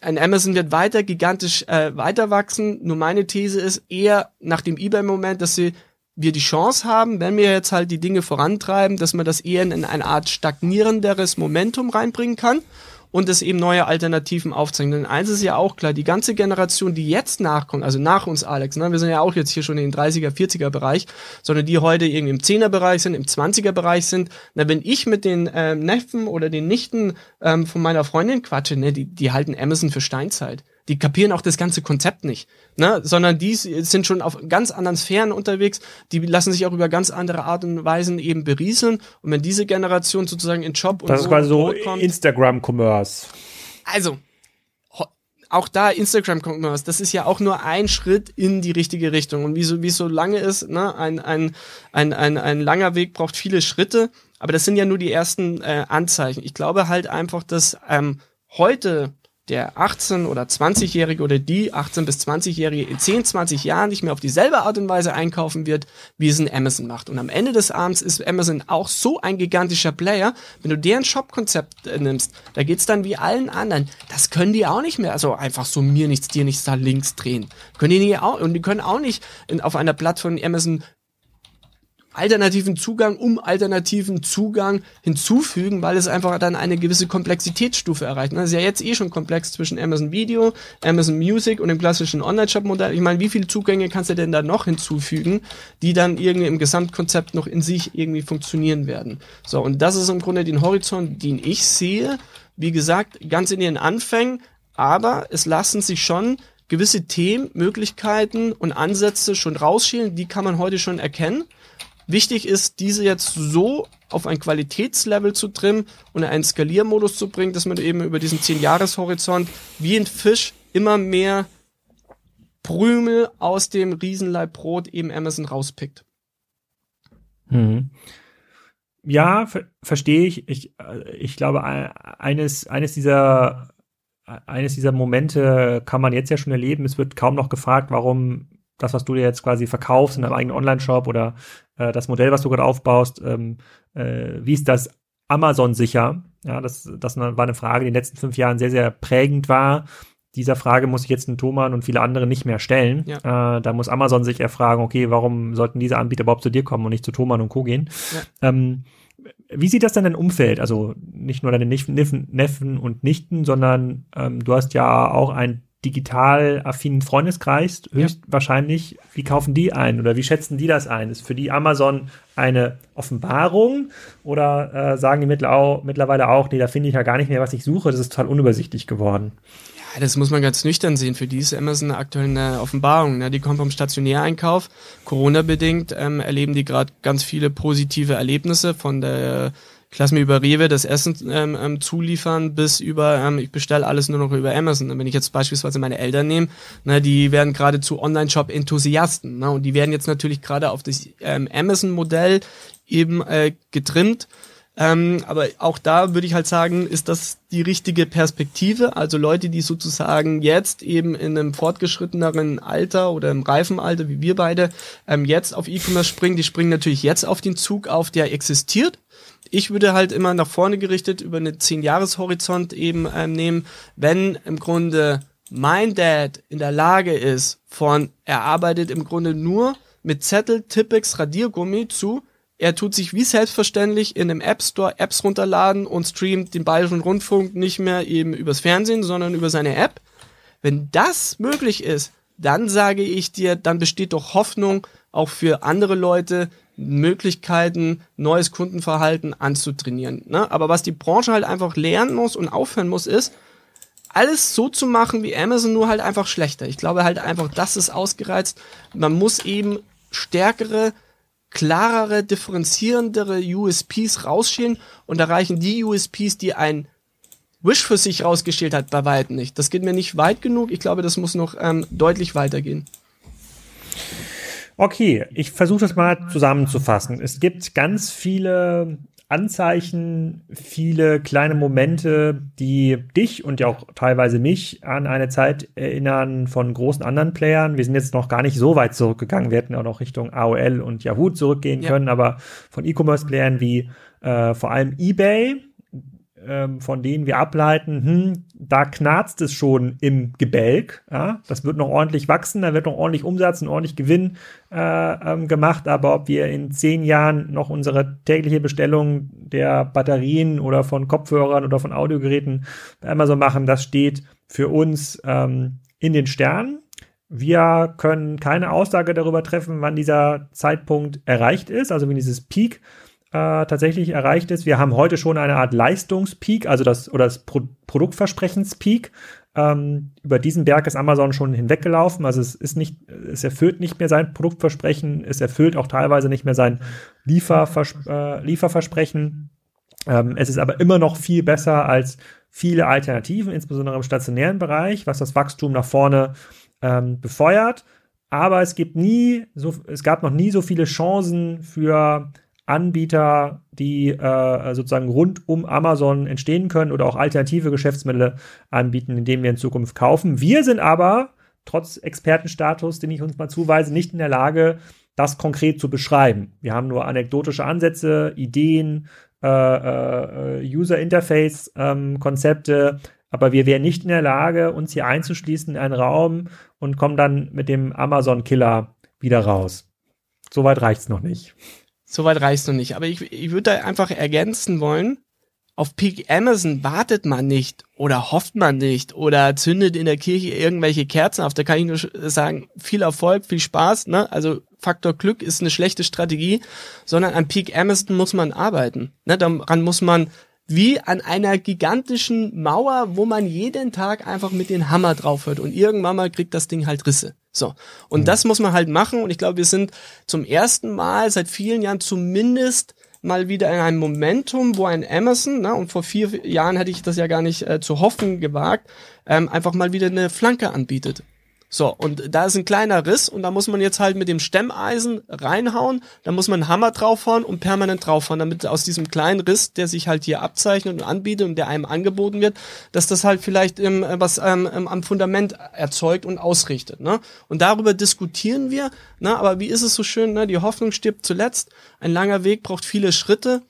ein Amazon wird weiter gigantisch äh, weiter wachsen. Nur meine These ist eher nach dem eBay-Moment, dass sie wir die Chance haben, wenn wir jetzt halt die Dinge vorantreiben, dass man das eher in eine Art stagnierenderes Momentum reinbringen kann und es eben neue Alternativen aufzeigen. Denn eins ist ja auch klar, die ganze Generation, die jetzt nachkommt, also nach uns Alex, ne, wir sind ja auch jetzt hier schon in den 30er, 40er Bereich, sondern die heute irgendwie im 10er Bereich sind, im 20er Bereich sind, na, wenn ich mit den ähm, Neffen oder den Nichten ähm, von meiner Freundin quatsche, ne, die, die halten Amazon für Steinzeit die kapieren auch das ganze Konzept nicht, ne? sondern die sind schon auf ganz anderen Sphären unterwegs, die lassen sich auch über ganz andere Art und Weisen eben berieseln und wenn diese Generation sozusagen in Job und Das ist quasi so Instagram-Commerce. Also, auch da Instagram-Commerce, das ist ja auch nur ein Schritt in die richtige Richtung. Und wie so, wie so lange ist, ne, ein, ein, ein, ein, ein langer Weg braucht viele Schritte, aber das sind ja nur die ersten äh, Anzeichen. Ich glaube halt einfach, dass ähm, heute der 18- oder 20-Jährige oder die 18- bis 20-Jährige in 10, 20 Jahren nicht mehr auf dieselbe Art und Weise einkaufen wird, wie es ein Amazon macht. Und am Ende des Abends ist Amazon auch so ein gigantischer Player, wenn du deren Shop-Konzept äh, nimmst, da geht's dann wie allen anderen. Das können die auch nicht mehr, also einfach so mir nichts, dir nichts da links drehen. Können die nicht auch, und die können auch nicht in, auf einer Plattform Amazon alternativen Zugang um alternativen Zugang hinzufügen, weil es einfach dann eine gewisse Komplexitätsstufe erreicht. Das ist ja jetzt eh schon komplex zwischen Amazon Video, Amazon Music und dem klassischen Online-Shop-Modell. Ich meine, wie viele Zugänge kannst du denn da noch hinzufügen, die dann irgendwie im Gesamtkonzept noch in sich irgendwie funktionieren werden? So, und das ist im Grunde den Horizont, den ich sehe. Wie gesagt, ganz in ihren Anfängen, aber es lassen sich schon gewisse Themen, Möglichkeiten und Ansätze schon rausschälen, die kann man heute schon erkennen. Wichtig ist, diese jetzt so auf ein Qualitätslevel zu trimmen und in einen Skaliermodus zu bringen, dass man eben über diesen 10-Jahres-Horizont wie ein Fisch immer mehr Prümel aus dem Riesenleib Brot eben Amazon rauspickt. Hm. Ja, ver verstehe ich. Ich, äh, ich glaube, eines, eines dieser eines dieser Momente kann man jetzt ja schon erleben. Es wird kaum noch gefragt, warum das, was du dir jetzt quasi verkaufst in deinem eigenen Online-Shop oder äh, das Modell, was du gerade aufbaust, ähm, äh, wie ist das Amazon sicher? Ja, das, das war eine Frage, die in den letzten fünf Jahren sehr, sehr prägend war. Dieser Frage muss ich jetzt ein Thoman und viele andere nicht mehr stellen. Ja. Äh, da muss Amazon sich erfragen, okay, warum sollten diese Anbieter überhaupt zu dir kommen und nicht zu Thoman und Co. gehen? Ja. Ähm, wie sieht das denn dein Umfeld? Also nicht nur deine Neffen, Neffen und Nichten, sondern ähm, du hast ja auch ein digital affinen Freundeskreis höchstwahrscheinlich, ja. wie kaufen die ein oder wie schätzen die das ein? Ist für die Amazon eine Offenbarung oder äh, sagen die mittlerweile auch, nee, da finde ich ja gar nicht mehr, was ich suche, das ist total unübersichtlich geworden? Ja, das muss man ganz nüchtern sehen. Für die ist Amazon aktuell eine Offenbarung. Ne? Die kommen vom Stationäreinkauf. Corona-bedingt ähm, erleben die gerade ganz viele positive Erlebnisse von der ich lasse mir über Rewe das Essen ähm, ähm, zuliefern, bis über, ähm, ich bestelle alles nur noch über Amazon. Wenn ich jetzt beispielsweise meine Eltern nehme, ne, die werden gerade zu Online-Shop-Enthusiasten. Ne, und die werden jetzt natürlich gerade auf das ähm, Amazon-Modell eben äh, getrimmt. Ähm, aber auch da würde ich halt sagen, ist das die richtige Perspektive. Also Leute, die sozusagen jetzt eben in einem fortgeschritteneren Alter oder im reifen Alter, wie wir beide, ähm, jetzt auf E-Commerce springen, die springen natürlich jetzt auf den Zug auf, der existiert ich würde halt immer nach vorne gerichtet über eine 10-Jahres-Horizont eben ähm, nehmen, wenn im Grunde mein Dad in der Lage ist, von, er arbeitet im Grunde nur mit Zettel, Tippex, Radiergummi zu, er tut sich wie selbstverständlich in einem App Store Apps runterladen und streamt den Bayerischen Rundfunk nicht mehr eben übers Fernsehen, sondern über seine App. Wenn das möglich ist, dann sage ich dir, dann besteht doch Hoffnung auch für andere Leute, Möglichkeiten, neues Kundenverhalten anzutrainieren. Ne? Aber was die Branche halt einfach lernen muss und aufhören muss, ist, alles so zu machen wie Amazon, nur halt einfach schlechter. Ich glaube halt einfach, das ist ausgereizt. Man muss eben stärkere, klarere, differenzierendere USPs rausschälen und erreichen die USPs, die ein Wish für sich rausgeschält hat, bei weitem nicht. Das geht mir nicht weit genug. Ich glaube, das muss noch ähm, deutlich weitergehen. Okay, ich versuche das mal zusammenzufassen. Es gibt ganz viele Anzeichen, viele kleine Momente, die dich und ja auch teilweise mich an eine Zeit erinnern von großen anderen Playern. Wir sind jetzt noch gar nicht so weit zurückgegangen. Wir hätten auch noch Richtung AOL und Yahoo zurückgehen ja. können, aber von E-Commerce-Playern wie äh, vor allem eBay, ähm, von denen wir ableiten, hm, da knarzt es schon im Gebälk. Ja? Das wird noch ordentlich wachsen, da wird noch ordentlich Umsatz und ordentlich Gewinn äh, ähm, gemacht. Aber ob wir in zehn Jahren noch unsere tägliche Bestellung der Batterien oder von Kopfhörern oder von Audiogeräten bei Amazon machen, das steht für uns ähm, in den Sternen. Wir können keine Aussage darüber treffen, wann dieser Zeitpunkt erreicht ist, also wenn dieses Peak äh, tatsächlich erreicht ist. Wir haben heute schon eine Art Leistungspeak, also das oder das Pro Produktversprechenspeak. Ähm, über diesen Berg ist Amazon schon hinweggelaufen. Also es ist nicht, es erfüllt nicht mehr sein Produktversprechen, es erfüllt auch teilweise nicht mehr sein Liefervers äh, Lieferversprechen. Ähm, es ist aber immer noch viel besser als viele Alternativen, insbesondere im stationären Bereich, was das Wachstum nach vorne ähm, befeuert. Aber es gibt nie so, es gab noch nie so viele Chancen für Anbieter, die äh, sozusagen rund um Amazon entstehen können oder auch alternative Geschäftsmodelle anbieten, indem wir in Zukunft kaufen. Wir sind aber trotz Expertenstatus, den ich uns mal zuweise, nicht in der Lage, das konkret zu beschreiben. Wir haben nur anekdotische Ansätze, Ideen, äh, äh, User Interface ähm, Konzepte, aber wir wären nicht in der Lage, uns hier einzuschließen in einen Raum und kommen dann mit dem Amazon Killer wieder raus. Soweit reicht's noch nicht. Soweit reicht noch nicht. Aber ich, ich würde da einfach ergänzen wollen, auf Peak Amazon wartet man nicht oder hofft man nicht oder zündet in der Kirche irgendwelche Kerzen auf. Da kann ich nur sagen, viel Erfolg, viel Spaß. Ne? Also Faktor Glück ist eine schlechte Strategie, sondern an Peak Amazon muss man arbeiten. Ne? Daran muss man wie an einer gigantischen Mauer, wo man jeden Tag einfach mit den Hammer drauf hört und irgendwann mal kriegt das Ding halt Risse. So. Und mhm. das muss man halt machen und ich glaube, wir sind zum ersten Mal seit vielen Jahren zumindest mal wieder in einem Momentum, wo ein Amazon, ne, und vor vier Jahren hätte ich das ja gar nicht äh, zu hoffen gewagt, ähm, einfach mal wieder eine Flanke anbietet. So, und da ist ein kleiner Riss und da muss man jetzt halt mit dem Stemmeisen reinhauen, da muss man einen Hammer draufhauen und permanent draufhauen, damit aus diesem kleinen Riss, der sich halt hier abzeichnet und anbietet und der einem angeboten wird, dass das halt vielleicht ähm, was ähm, am Fundament erzeugt und ausrichtet. Ne? Und darüber diskutieren wir, ne? aber wie ist es so schön, ne? die Hoffnung stirbt zuletzt, ein langer Weg braucht viele Schritte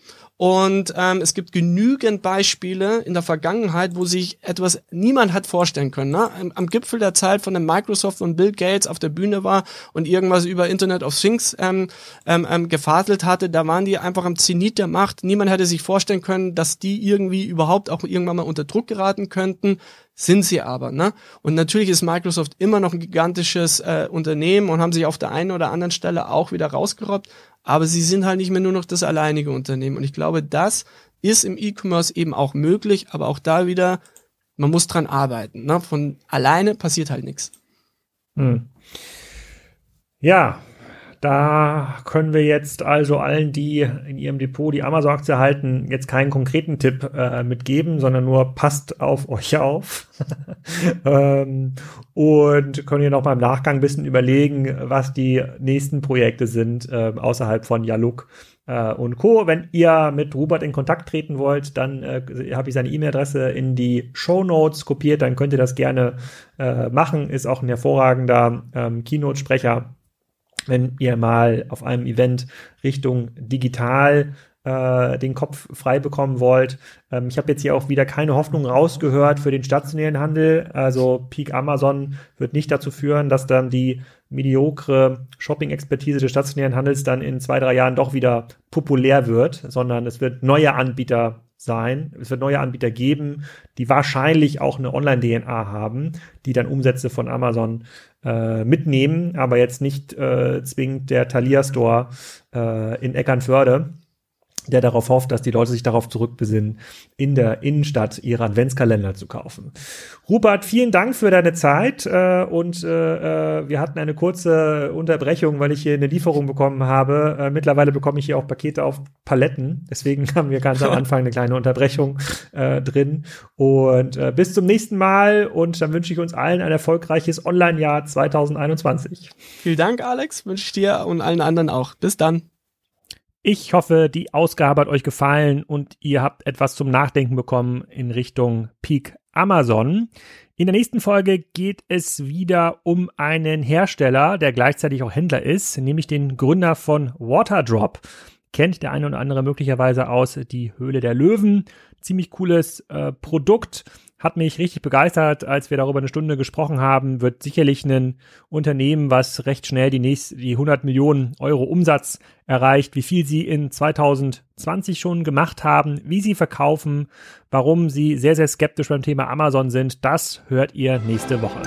und ähm, es gibt genügend Beispiele in der Vergangenheit, wo sich etwas niemand hat vorstellen können. Ne? Am, am Gipfel der Zeit von dem Microsoft und Bill Gates auf der Bühne war und irgendwas über Internet of Things ähm, ähm, ähm, gefadelt hatte, da waren die einfach am Zenit der Macht. Niemand hätte sich vorstellen können, dass die irgendwie überhaupt auch irgendwann mal unter Druck geraten könnten sind sie aber. Ne? Und natürlich ist Microsoft immer noch ein gigantisches äh, Unternehmen und haben sich auf der einen oder anderen Stelle auch wieder rausgerobbt aber sie sind halt nicht mehr nur noch das alleinige Unternehmen. Und ich glaube, das ist im E-Commerce eben auch möglich, aber auch da wieder, man muss dran arbeiten. Ne? Von alleine passiert halt nichts. Hm. Ja, da können wir jetzt also allen, die in ihrem Depot die Amazon-Aktie halten, jetzt keinen konkreten Tipp äh, mitgeben, sondern nur passt auf euch auf. ähm, und können ihr noch mal im Nachgang ein bisschen überlegen, was die nächsten Projekte sind äh, außerhalb von Yaluk äh, und Co. Wenn ihr mit Robert in Kontakt treten wollt, dann äh, habe ich seine E-Mail-Adresse in die Show Notes kopiert, dann könnt ihr das gerne äh, machen. Ist auch ein hervorragender ähm, Keynote-Sprecher wenn ihr mal auf einem Event Richtung digital äh, den Kopf frei bekommen wollt. Ähm, ich habe jetzt hier auch wieder keine Hoffnung rausgehört für den stationären Handel. Also Peak Amazon wird nicht dazu führen, dass dann die mediokre Shopping-Expertise des stationären Handels dann in zwei, drei Jahren doch wieder populär wird, sondern es wird neue Anbieter sein. Es wird neue Anbieter geben, die wahrscheinlich auch eine Online-DNA haben, die dann Umsätze von Amazon äh, mitnehmen, aber jetzt nicht äh, zwingend der Thalia Store äh, in Eckernförde der darauf hofft, dass die Leute sich darauf zurückbesinnen, in der Innenstadt ihre Adventskalender zu kaufen. Rupert, vielen Dank für deine Zeit äh, und äh, äh, wir hatten eine kurze Unterbrechung, weil ich hier eine Lieferung bekommen habe. Äh, mittlerweile bekomme ich hier auch Pakete auf Paletten, deswegen haben wir ganz am Anfang eine kleine Unterbrechung drin. Und bis zum nächsten Mal und dann wünsche ich uns allen ein erfolgreiches Online-Jahr 2021. Vielen Dank, Alex, wünsche ich dir und allen anderen auch. Bis dann. Ich hoffe, die Ausgabe hat euch gefallen und ihr habt etwas zum Nachdenken bekommen in Richtung Peak Amazon. In der nächsten Folge geht es wieder um einen Hersteller, der gleichzeitig auch Händler ist, nämlich den Gründer von Waterdrop. Kennt der eine oder andere möglicherweise aus Die Höhle der Löwen. Ziemlich cooles äh, Produkt hat mich richtig begeistert, als wir darüber eine Stunde gesprochen haben. Wird sicherlich ein Unternehmen, was recht schnell die, nächste, die 100 Millionen Euro Umsatz erreicht, wie viel sie in 2020 schon gemacht haben, wie sie verkaufen, warum sie sehr, sehr skeptisch beim Thema Amazon sind. Das hört ihr nächste Woche.